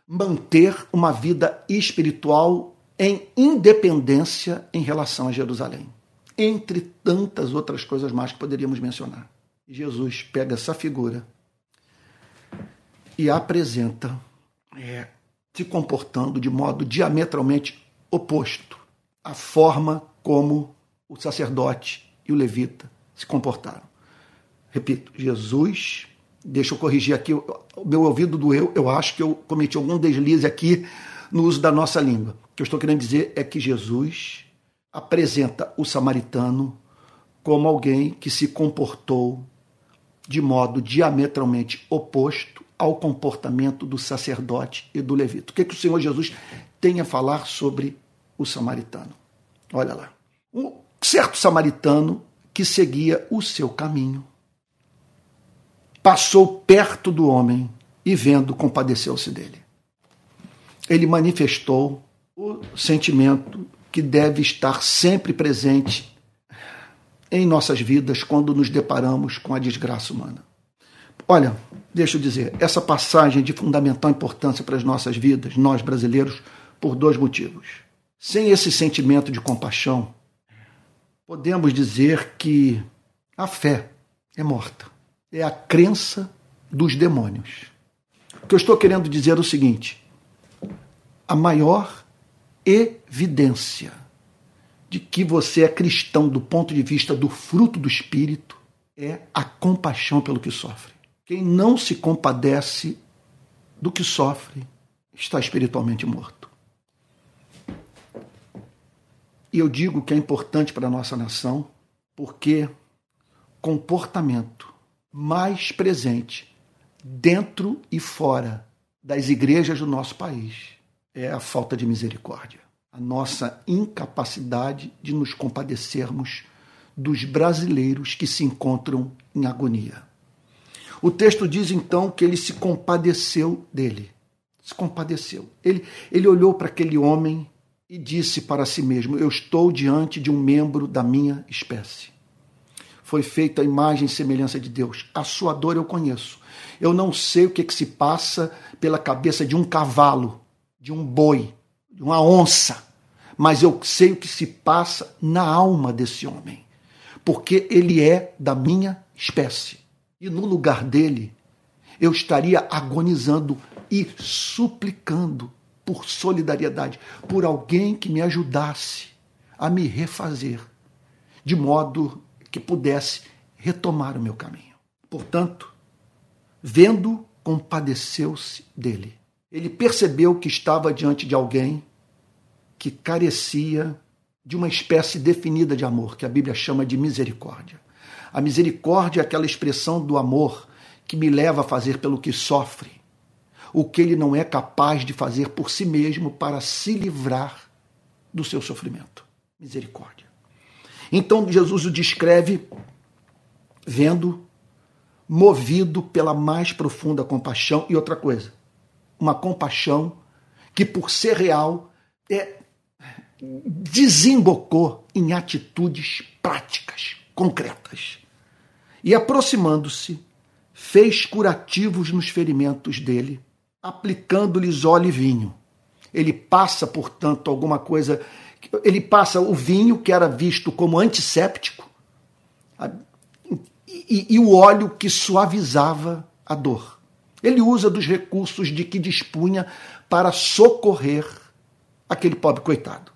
Speaker 1: manter uma vida espiritual em independência em relação a Jerusalém. Entre tantas outras coisas mais que poderíamos mencionar. Jesus pega essa figura e a apresenta é, se comportando de modo diametralmente oposto à forma como o sacerdote e o levita se comportaram. Repito, Jesus Deixa eu corrigir aqui, o meu ouvido doeu, eu acho que eu cometi algum deslize aqui no uso da nossa língua. O que eu estou querendo dizer é que Jesus apresenta o samaritano como alguém que se comportou de modo diametralmente oposto ao comportamento do sacerdote e do levita. O que, que o Senhor Jesus tem a falar sobre o samaritano? Olha lá. Um certo samaritano que seguia o seu caminho passou perto do homem e, vendo, compadeceu-se dele. Ele manifestou o sentimento que deve estar sempre presente em nossas vidas quando nos deparamos com a desgraça humana. Olha, deixa eu dizer, essa passagem é de fundamental importância para as nossas vidas, nós brasileiros, por dois motivos. Sem esse sentimento de compaixão, podemos dizer que a fé é morta é a crença dos demônios. O que eu estou querendo dizer é o seguinte: a maior evidência de que você é cristão do ponto de vista do fruto do Espírito é a compaixão pelo que sofre. Quem não se compadece do que sofre está espiritualmente morto. E eu digo que é importante para a nossa nação porque comportamento mais presente dentro e fora das igrejas do nosso país é a falta de misericórdia, a nossa incapacidade de nos compadecermos dos brasileiros que se encontram em agonia. O texto diz então que ele se compadeceu dele. Se compadeceu. Ele, ele olhou para aquele homem e disse para si mesmo: Eu estou diante de um membro da minha espécie. Foi feita a imagem e semelhança de Deus. A sua dor eu conheço. Eu não sei o que, que se passa pela cabeça de um cavalo, de um boi, de uma onça, mas eu sei o que se passa na alma desse homem, porque ele é da minha espécie. E no lugar dele, eu estaria agonizando e suplicando por solidariedade, por alguém que me ajudasse a me refazer, de modo que pudesse retomar o meu caminho. Portanto, vendo, compadeceu-se dele. Ele percebeu que estava diante de alguém que carecia de uma espécie definida de amor, que a Bíblia chama de misericórdia. A misericórdia é aquela expressão do amor que me leva a fazer pelo que sofre, o que ele não é capaz de fazer por si mesmo para se livrar do seu sofrimento. Misericórdia. Então Jesus o descreve vendo, movido pela mais profunda compaixão e outra coisa, uma compaixão que por ser real é desembocou em atitudes práticas, concretas. E aproximando-se, fez curativos nos ferimentos dele aplicando-lhes óleo e vinho. Ele passa, portanto, alguma coisa. Ele passa o vinho, que era visto como antisséptico, e, e, o óleo que suavizava a dor. Ele usa dos recursos de que dispunha para socorrer aquele pobre coitado.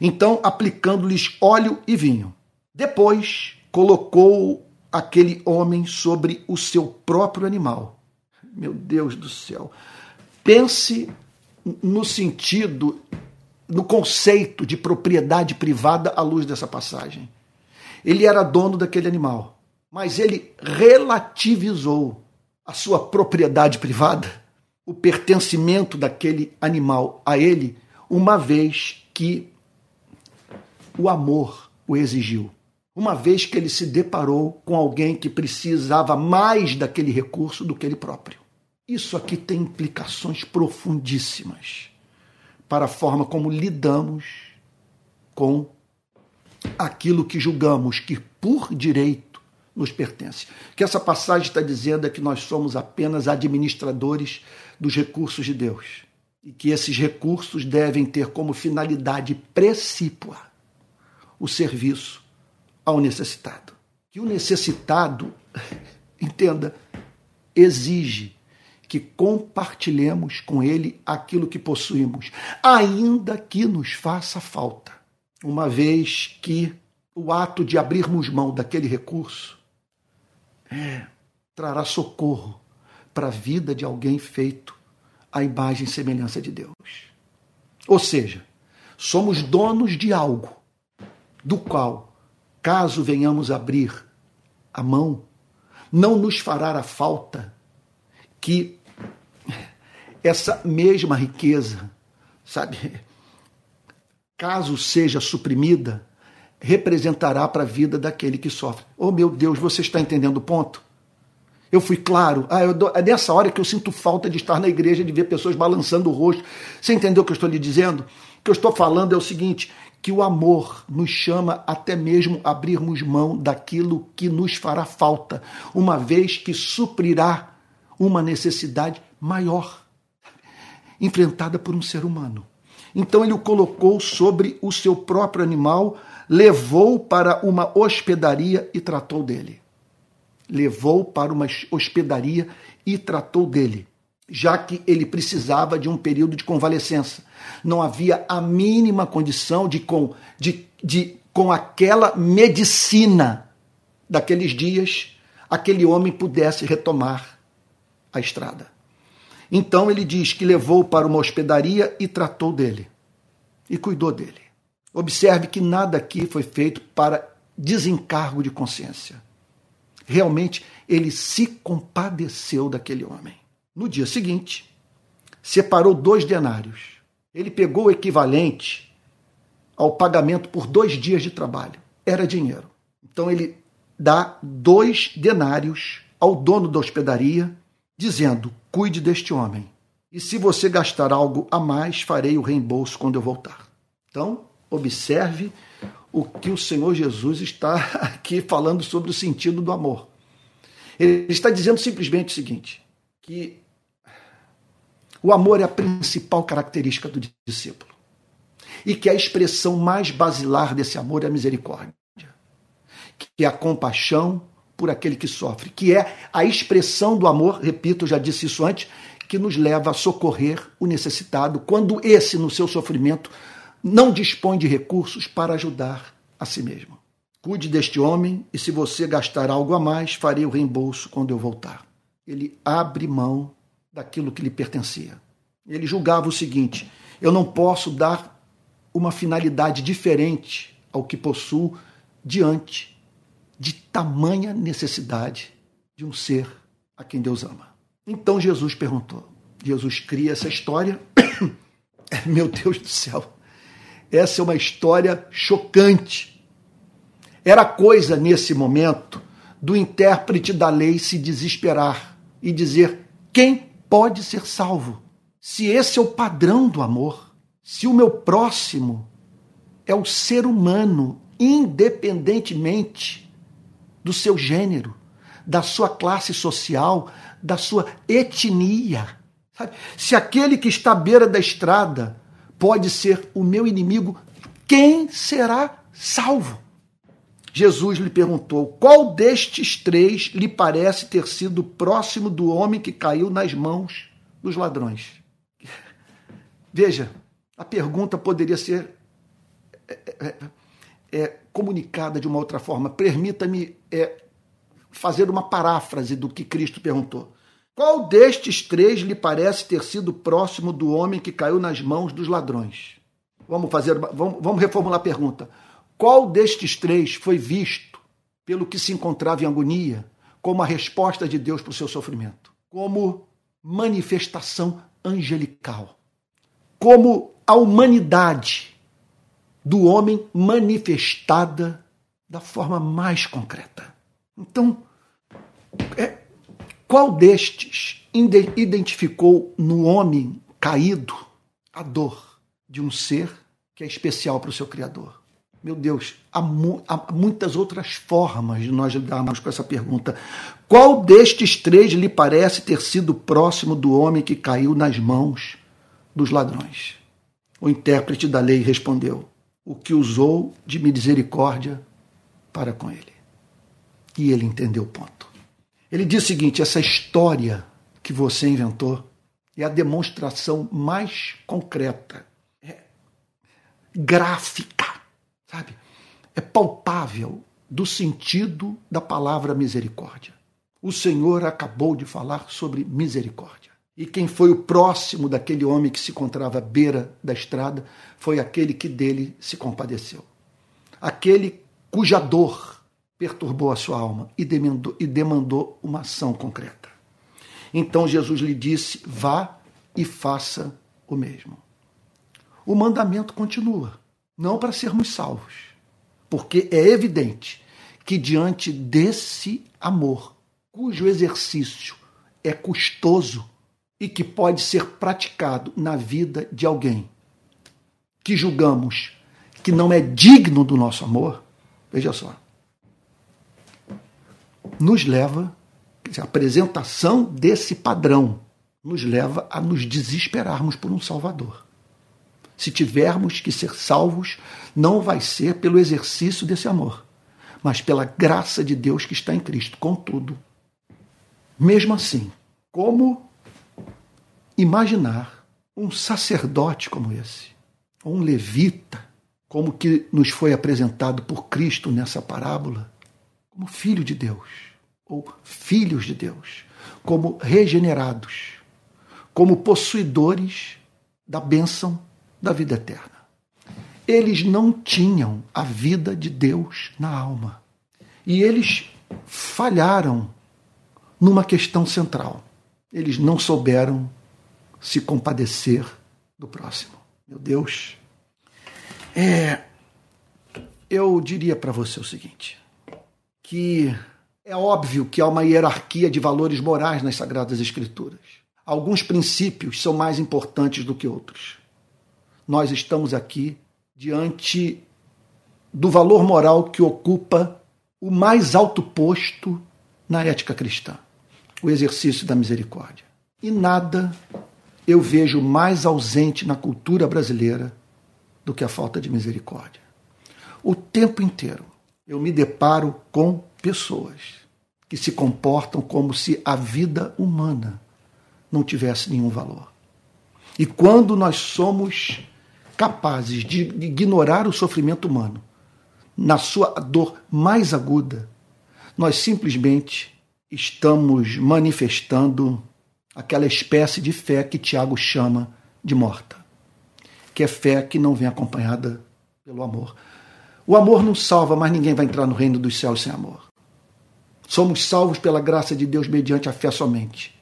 Speaker 1: Então, aplicando-lhes óleo e vinho. Depois, colocou aquele homem sobre o seu próprio animal meu Deus do céu. Pense no sentido, no conceito de propriedade privada à luz dessa passagem. Ele era dono daquele animal, mas ele relativizou a sua propriedade privada, o pertencimento daquele animal a ele, uma vez que o amor o exigiu uma vez que ele se deparou com alguém que precisava mais daquele recurso do que ele próprio. Isso aqui tem implicações profundíssimas para a forma como lidamos com aquilo que julgamos que por direito nos pertence. O que essa passagem está dizendo é que nós somos apenas administradores dos recursos de Deus e que esses recursos devem ter como finalidade precípua o serviço ao necessitado. Que o necessitado, entenda, exige que compartilhemos com ele aquilo que possuímos, ainda que nos faça falta, uma vez que o ato de abrirmos mão daquele recurso é, trará socorro para a vida de alguém feito à imagem e semelhança de Deus. Ou seja, somos donos de algo do qual, caso venhamos abrir a mão, não nos fará a falta que essa mesma riqueza, sabe, caso seja suprimida, representará para a vida daquele que sofre. Oh meu Deus, você está entendendo o ponto? Eu fui claro. Ah, eu dou, é nessa hora que eu sinto falta de estar na igreja, de ver pessoas balançando o rosto. Você entendeu o que eu estou lhe dizendo? O que eu estou falando é o seguinte: que o amor nos chama até mesmo a abrirmos mão daquilo que nos fará falta, uma vez que suprirá uma necessidade maior, enfrentada por um ser humano. Então ele o colocou sobre o seu próprio animal, levou para uma hospedaria e tratou dele. levou para uma hospedaria e tratou dele, já que ele precisava de um período de convalescença. Não havia a mínima condição de, com, de, de, com aquela medicina daqueles dias, aquele homem pudesse retomar a estrada. Então ele diz que levou para uma hospedaria e tratou dele, e cuidou dele. Observe que nada aqui foi feito para desencargo de consciência. Realmente, ele se compadeceu daquele homem. No dia seguinte, separou dois denários. Ele pegou o equivalente ao pagamento por dois dias de trabalho. Era dinheiro. Então ele dá dois denários ao dono da hospedaria, dizendo: Cuide deste homem. E se você gastar algo a mais, farei o reembolso quando eu voltar. Então, observe o que o Senhor Jesus está aqui falando sobre o sentido do amor. Ele está dizendo simplesmente o seguinte: que o amor é a principal característica do discípulo. E que a expressão mais basilar desse amor é a misericórdia, que é a compaixão por aquele que sofre, que é a expressão do amor, repito, já disse isso antes, que nos leva a socorrer o necessitado quando esse, no seu sofrimento, não dispõe de recursos para ajudar a si mesmo. Cuide deste homem e, se você gastar algo a mais, farei o reembolso quando eu voltar. Ele abre mão daquilo que lhe pertencia. Ele julgava o seguinte: eu não posso dar uma finalidade diferente ao que possuo diante de tamanha necessidade de um ser a quem Deus ama. Então Jesus perguntou. Jesus cria essa história. Meu Deus do céu. Essa é uma história chocante era coisa, nesse momento, do intérprete da lei se desesperar e dizer: quem pode ser salvo? Se esse é o padrão do amor, se o meu próximo é o ser humano, independentemente do seu gênero, da sua classe social, da sua etnia. Sabe? Se aquele que está à beira da estrada pode ser o meu inimigo, quem será salvo? Jesus lhe perguntou: Qual destes três lhe parece ter sido próximo do homem que caiu nas mãos dos ladrões? Veja, a pergunta poderia ser é, comunicada de uma outra forma. Permita-me é, fazer uma paráfrase do que Cristo perguntou. Qual destes três lhe parece ter sido próximo do homem que caiu nas mãos dos ladrões? Vamos fazer, vamos, vamos reformular a pergunta. Qual destes três foi visto pelo que se encontrava em agonia como a resposta de Deus para o seu sofrimento? Como manifestação angelical. Como a humanidade do homem manifestada da forma mais concreta. Então, é, qual destes identificou no homem caído a dor de um ser que é especial para o seu Criador? Meu Deus, há, mu há, muitas outras formas de nós lidarmos com essa pergunta. Qual destes três lhe parece ter sido próximo do homem que caiu nas mãos dos ladrões? O intérprete da lei respondeu: O que usou de misericórdia para com ele. E ele entendeu o ponto. Ele diz o seguinte: essa história que você inventou é a demonstração mais concreta, é gráfica sabe? É palpável do sentido da palavra misericórdia. O Senhor acabou de falar sobre misericórdia. E quem foi o próximo daquele homem que se encontrava à beira da estrada foi aquele que dele se compadeceu. Aquele cuja dor perturbou a sua alma e demandou, e demandou uma ação concreta. Então Jesus lhe disse: vá e faça o mesmo. O mandamento continua não para sermos salvos, porque é evidente que diante desse amor, cujo exercício é custoso e que pode ser praticado na vida de alguém que julgamos que não é digno do nosso amor, veja só, nos leva, a apresentação desse padrão nos leva a nos desesperarmos por um Salvador se tivermos que ser salvos, não vai ser pelo exercício desse amor, mas pela graça de Deus que está em Cristo. Contudo, mesmo assim, como imaginar um sacerdote como esse, ou um levita, como que nos foi apresentado por Cristo nessa parábola, como filho de Deus, ou filhos de Deus, como regenerados, como possuidores da bênção da vida eterna. Eles não tinham a vida de Deus na alma. E eles falharam numa questão central. Eles não souberam se compadecer do próximo. Meu Deus. É, eu diria para você o seguinte: que é óbvio que há uma hierarquia de valores morais nas Sagradas Escrituras. Alguns princípios são mais importantes do que outros. Nós estamos aqui diante do valor moral que ocupa o mais alto posto na ética cristã, o exercício da misericórdia. E nada eu vejo mais ausente na cultura brasileira do que a falta de misericórdia. O tempo inteiro eu me deparo com pessoas que se comportam como se a vida humana não tivesse nenhum valor. E quando nós somos capazes de ignorar o sofrimento humano na sua dor mais aguda, nós simplesmente estamos manifestando aquela espécie de fé que Tiago chama de morta, que é fé que não vem acompanhada pelo amor. O amor não salva, mas ninguém vai entrar no reino dos céus sem amor. Somos salvos pela graça de Deus mediante a fé somente.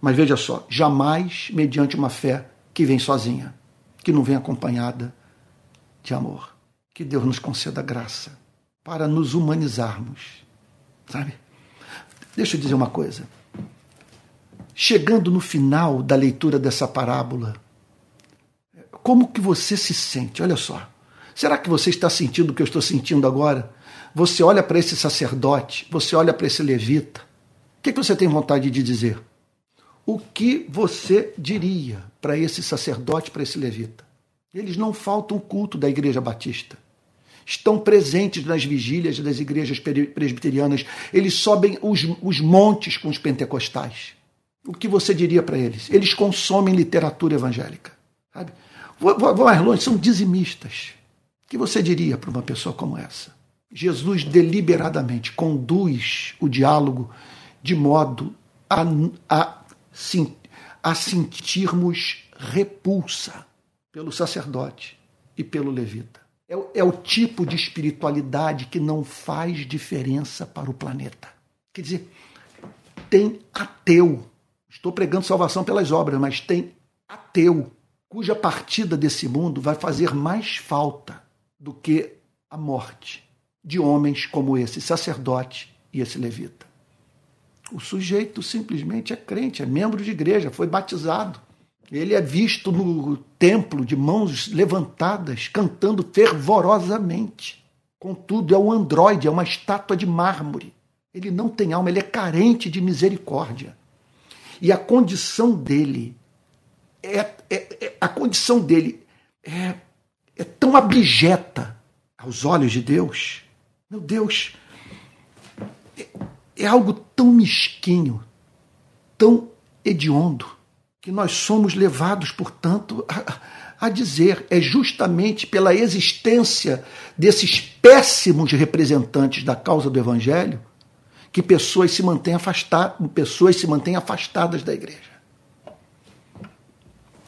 Speaker 1: Mas veja só, jamais mediante uma fé que vem sozinha que não vem acompanhada de amor. Que Deus nos conceda graça para nos humanizarmos, sabe? Deixa eu dizer uma coisa. Chegando no final da leitura dessa parábola, como que você se sente? Olha só. Será que você está sentindo o que eu estou sentindo agora? Você olha para esse sacerdote, você olha para esse levita. O que, que você tem vontade de dizer? o que você diria para esse sacerdote, para esse levita? Eles não faltam culto da Igreja Batista. Estão presentes nas vigílias das igrejas presbiterianas. Eles sobem os, os montes com os pentecostais. O que você diria para eles? Eles consomem literatura evangélica. Sabe? Vou, vou, mais longe, são dizimistas. O que você diria para uma pessoa como essa? Jesus deliberadamente conduz o diálogo de modo a, a a sentirmos repulsa pelo sacerdote e pelo levita. É, é o tipo de espiritualidade que não faz diferença para o planeta. Quer dizer, tem ateu. Estou pregando salvação pelas obras, mas tem ateu cuja partida desse mundo vai fazer mais falta do que a morte de homens como esse sacerdote e esse levita. O sujeito simplesmente é crente, é membro de igreja, foi batizado. Ele é visto no templo de mãos levantadas, cantando fervorosamente. Contudo, é um androide, é uma estátua de mármore. Ele não tem alma, ele é carente de misericórdia. E a condição dele é, é, é a condição dele é, é tão abjeta aos olhos de Deus. Meu Deus, é algo tão mesquinho, tão hediondo, que nós somos levados, portanto, a, a dizer é justamente pela existência desses péssimos representantes da causa do Evangelho que pessoas se mantêm afastadas, pessoas se mantêm afastadas da igreja.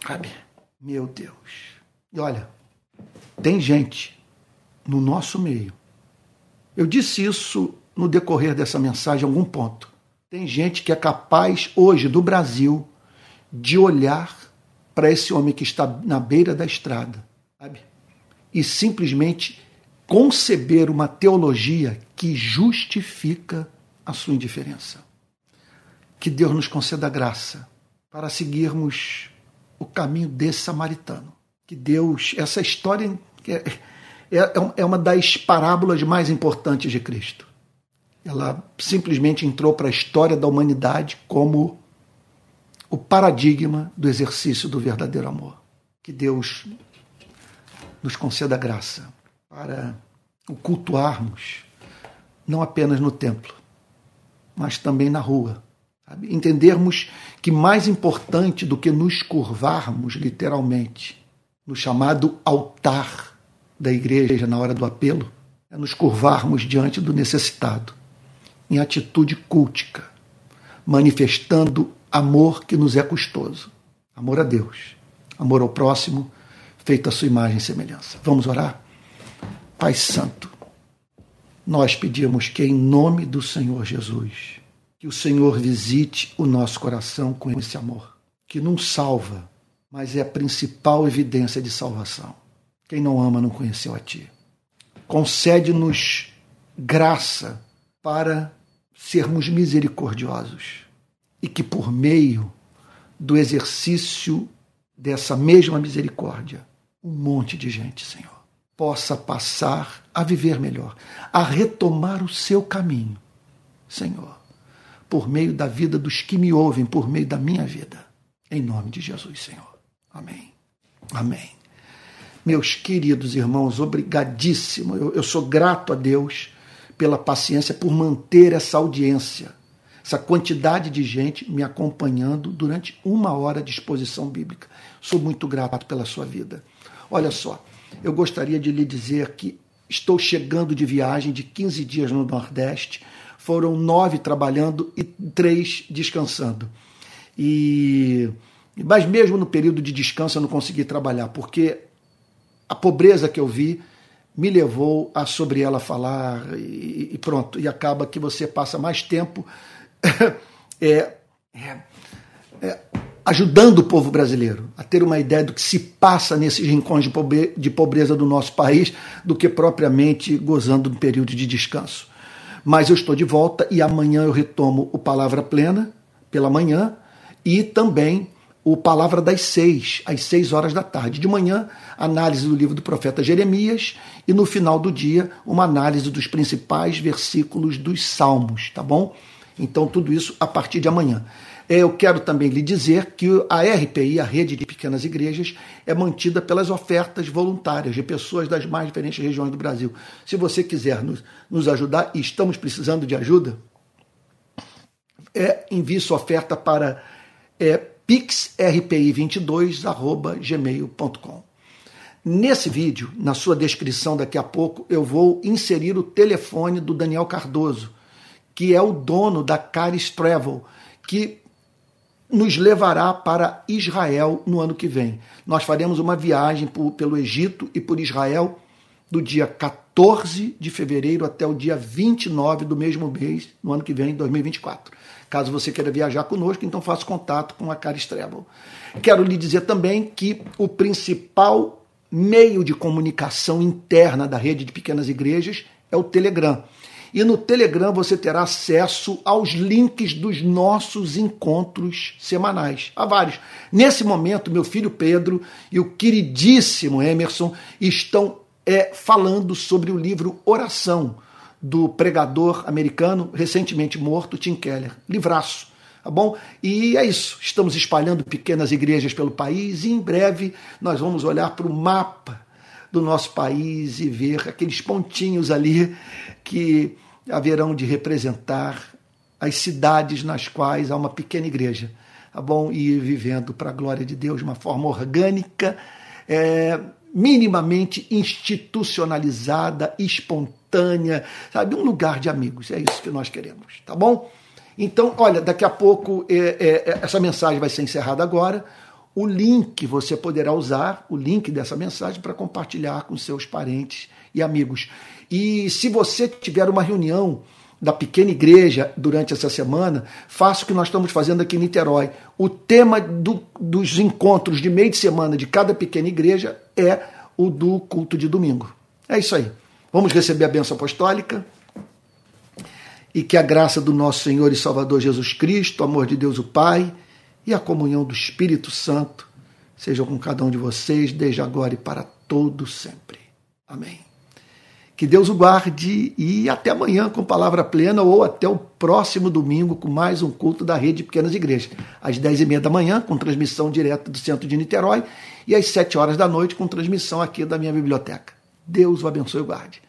Speaker 1: Sabe? Meu Deus. E olha, tem gente no nosso meio. Eu disse isso no decorrer dessa mensagem algum ponto. Tem gente que é capaz hoje do Brasil de olhar para esse homem que está na beira da estrada, sabe? E simplesmente conceber uma teologia que justifica a sua indiferença. Que Deus nos conceda graça para seguirmos o caminho desse samaritano. Que Deus, essa história é, é, é uma das parábolas mais importantes de Cristo. Ela simplesmente entrou para a história da humanidade como o paradigma do exercício do verdadeiro amor. Que Deus nos conceda graça para o cultuarmos, não apenas no templo, mas também na rua. Sabe? Entendermos que mais importante do que nos curvarmos, literalmente, no chamado altar da igreja na hora do apelo, é nos curvarmos diante do necessitado, em atitude cultica, manifestando amor que nos é custoso. Amor a Deus, amor ao próximo, feito a sua imagem e semelhança. Vamos orar? Pai Santo, nós pedimos que, em nome do Senhor Jesus, que o Senhor visite o nosso coração com esse amor, que não salva, mas é a principal evidência de salvação. Quem não ama não conheceu a Ti. Concede-nos graça para sermos misericordiosos e que, por meio do exercício dessa mesma misericórdia, um monte de gente, Senhor, possa passar a viver melhor, a retomar o seu caminho, Senhor, por meio da vida dos que me ouvem, por meio da minha vida. Em nome de Jesus, Senhor. Amém. Amém. Meus queridos irmãos, obrigadíssimo. Eu, eu sou grato a Deus pela paciência, por manter essa audiência, essa quantidade de gente me acompanhando durante uma hora de exposição bíblica. Sou muito grato pela sua vida. Olha só, eu gostaria de lhe dizer que estou chegando de viagem de 15 dias no Nordeste. Foram nove trabalhando e três descansando. E mas mesmo no período de descanso eu não consegui trabalhar, porque a pobreza que eu vi me levou a sobre ela falar e, e pronto. E acaba que você passa mais tempo é, é, é, ajudando o povo brasileiro a ter uma ideia do que se passa nesses rincões de, pobre, de pobreza do nosso país do que propriamente gozando do período de descanso. Mas eu estou de volta e amanhã eu retomo o Palavra Plena pela manhã e também o Palavra das Seis, às seis horas da tarde. De manhã, análise do livro do profeta Jeremias e no final do dia, uma análise dos principais versículos dos Salmos, tá bom? Então, tudo isso a partir de amanhã. Eu quero também lhe dizer que a RPI, a Rede de Pequenas Igrejas, é mantida pelas ofertas voluntárias de pessoas das mais diferentes regiões do Brasil. Se você quiser nos, nos ajudar, e estamos precisando de ajuda, é, envie sua oferta para é, pixrpi22.gmail.com. Nesse vídeo, na sua descrição daqui a pouco, eu vou inserir o telefone do Daniel Cardoso, que é o dono da Caris Travel, que nos levará para Israel no ano que vem. Nós faremos uma viagem por, pelo Egito e por Israel do dia 14 de fevereiro até o dia 29 do mesmo mês, no ano que vem, 2024. Caso você queira viajar conosco, então faça contato com a Caris Travel. Quero lhe dizer também que o principal meio de comunicação interna da rede de pequenas igrejas é o Telegram. E no Telegram você terá acesso aos links dos nossos encontros semanais. Há vários. Nesse momento, meu filho Pedro e o queridíssimo Emerson estão é, falando sobre o livro Oração, do pregador americano recentemente morto, Tim Keller. Livraço. Tá bom? E é isso. Estamos espalhando pequenas igrejas pelo país e em breve nós vamos olhar para o mapa do nosso país e ver aqueles pontinhos ali que haverão de representar as cidades nas quais há uma pequena igreja, tá bom? E vivendo para a glória de Deus de uma forma orgânica, é, minimamente institucionalizada, espontânea, sabe? Um lugar de amigos. É isso que nós queremos, tá bom? Então, olha, daqui a pouco é, é, essa mensagem vai ser encerrada agora. O link você poderá usar, o link dessa mensagem, para compartilhar com seus parentes e amigos. E se você tiver uma reunião da pequena igreja durante essa semana, faça o que nós estamos fazendo aqui em Niterói. O tema do, dos encontros de meio de semana de cada pequena igreja é o do culto de domingo. É isso aí. Vamos receber a bênção apostólica e que a graça do nosso Senhor e Salvador Jesus Cristo, o amor de Deus o Pai e a comunhão do Espírito Santo sejam com cada um de vocês, desde agora e para todo sempre. Amém. Que Deus o guarde e até amanhã com palavra plena ou até o próximo domingo com mais um culto da Rede de Pequenas Igrejas. Às dez e meia da manhã, com transmissão direta do centro de Niterói, e às sete horas da noite, com transmissão aqui da minha biblioteca. Deus o abençoe e guarde.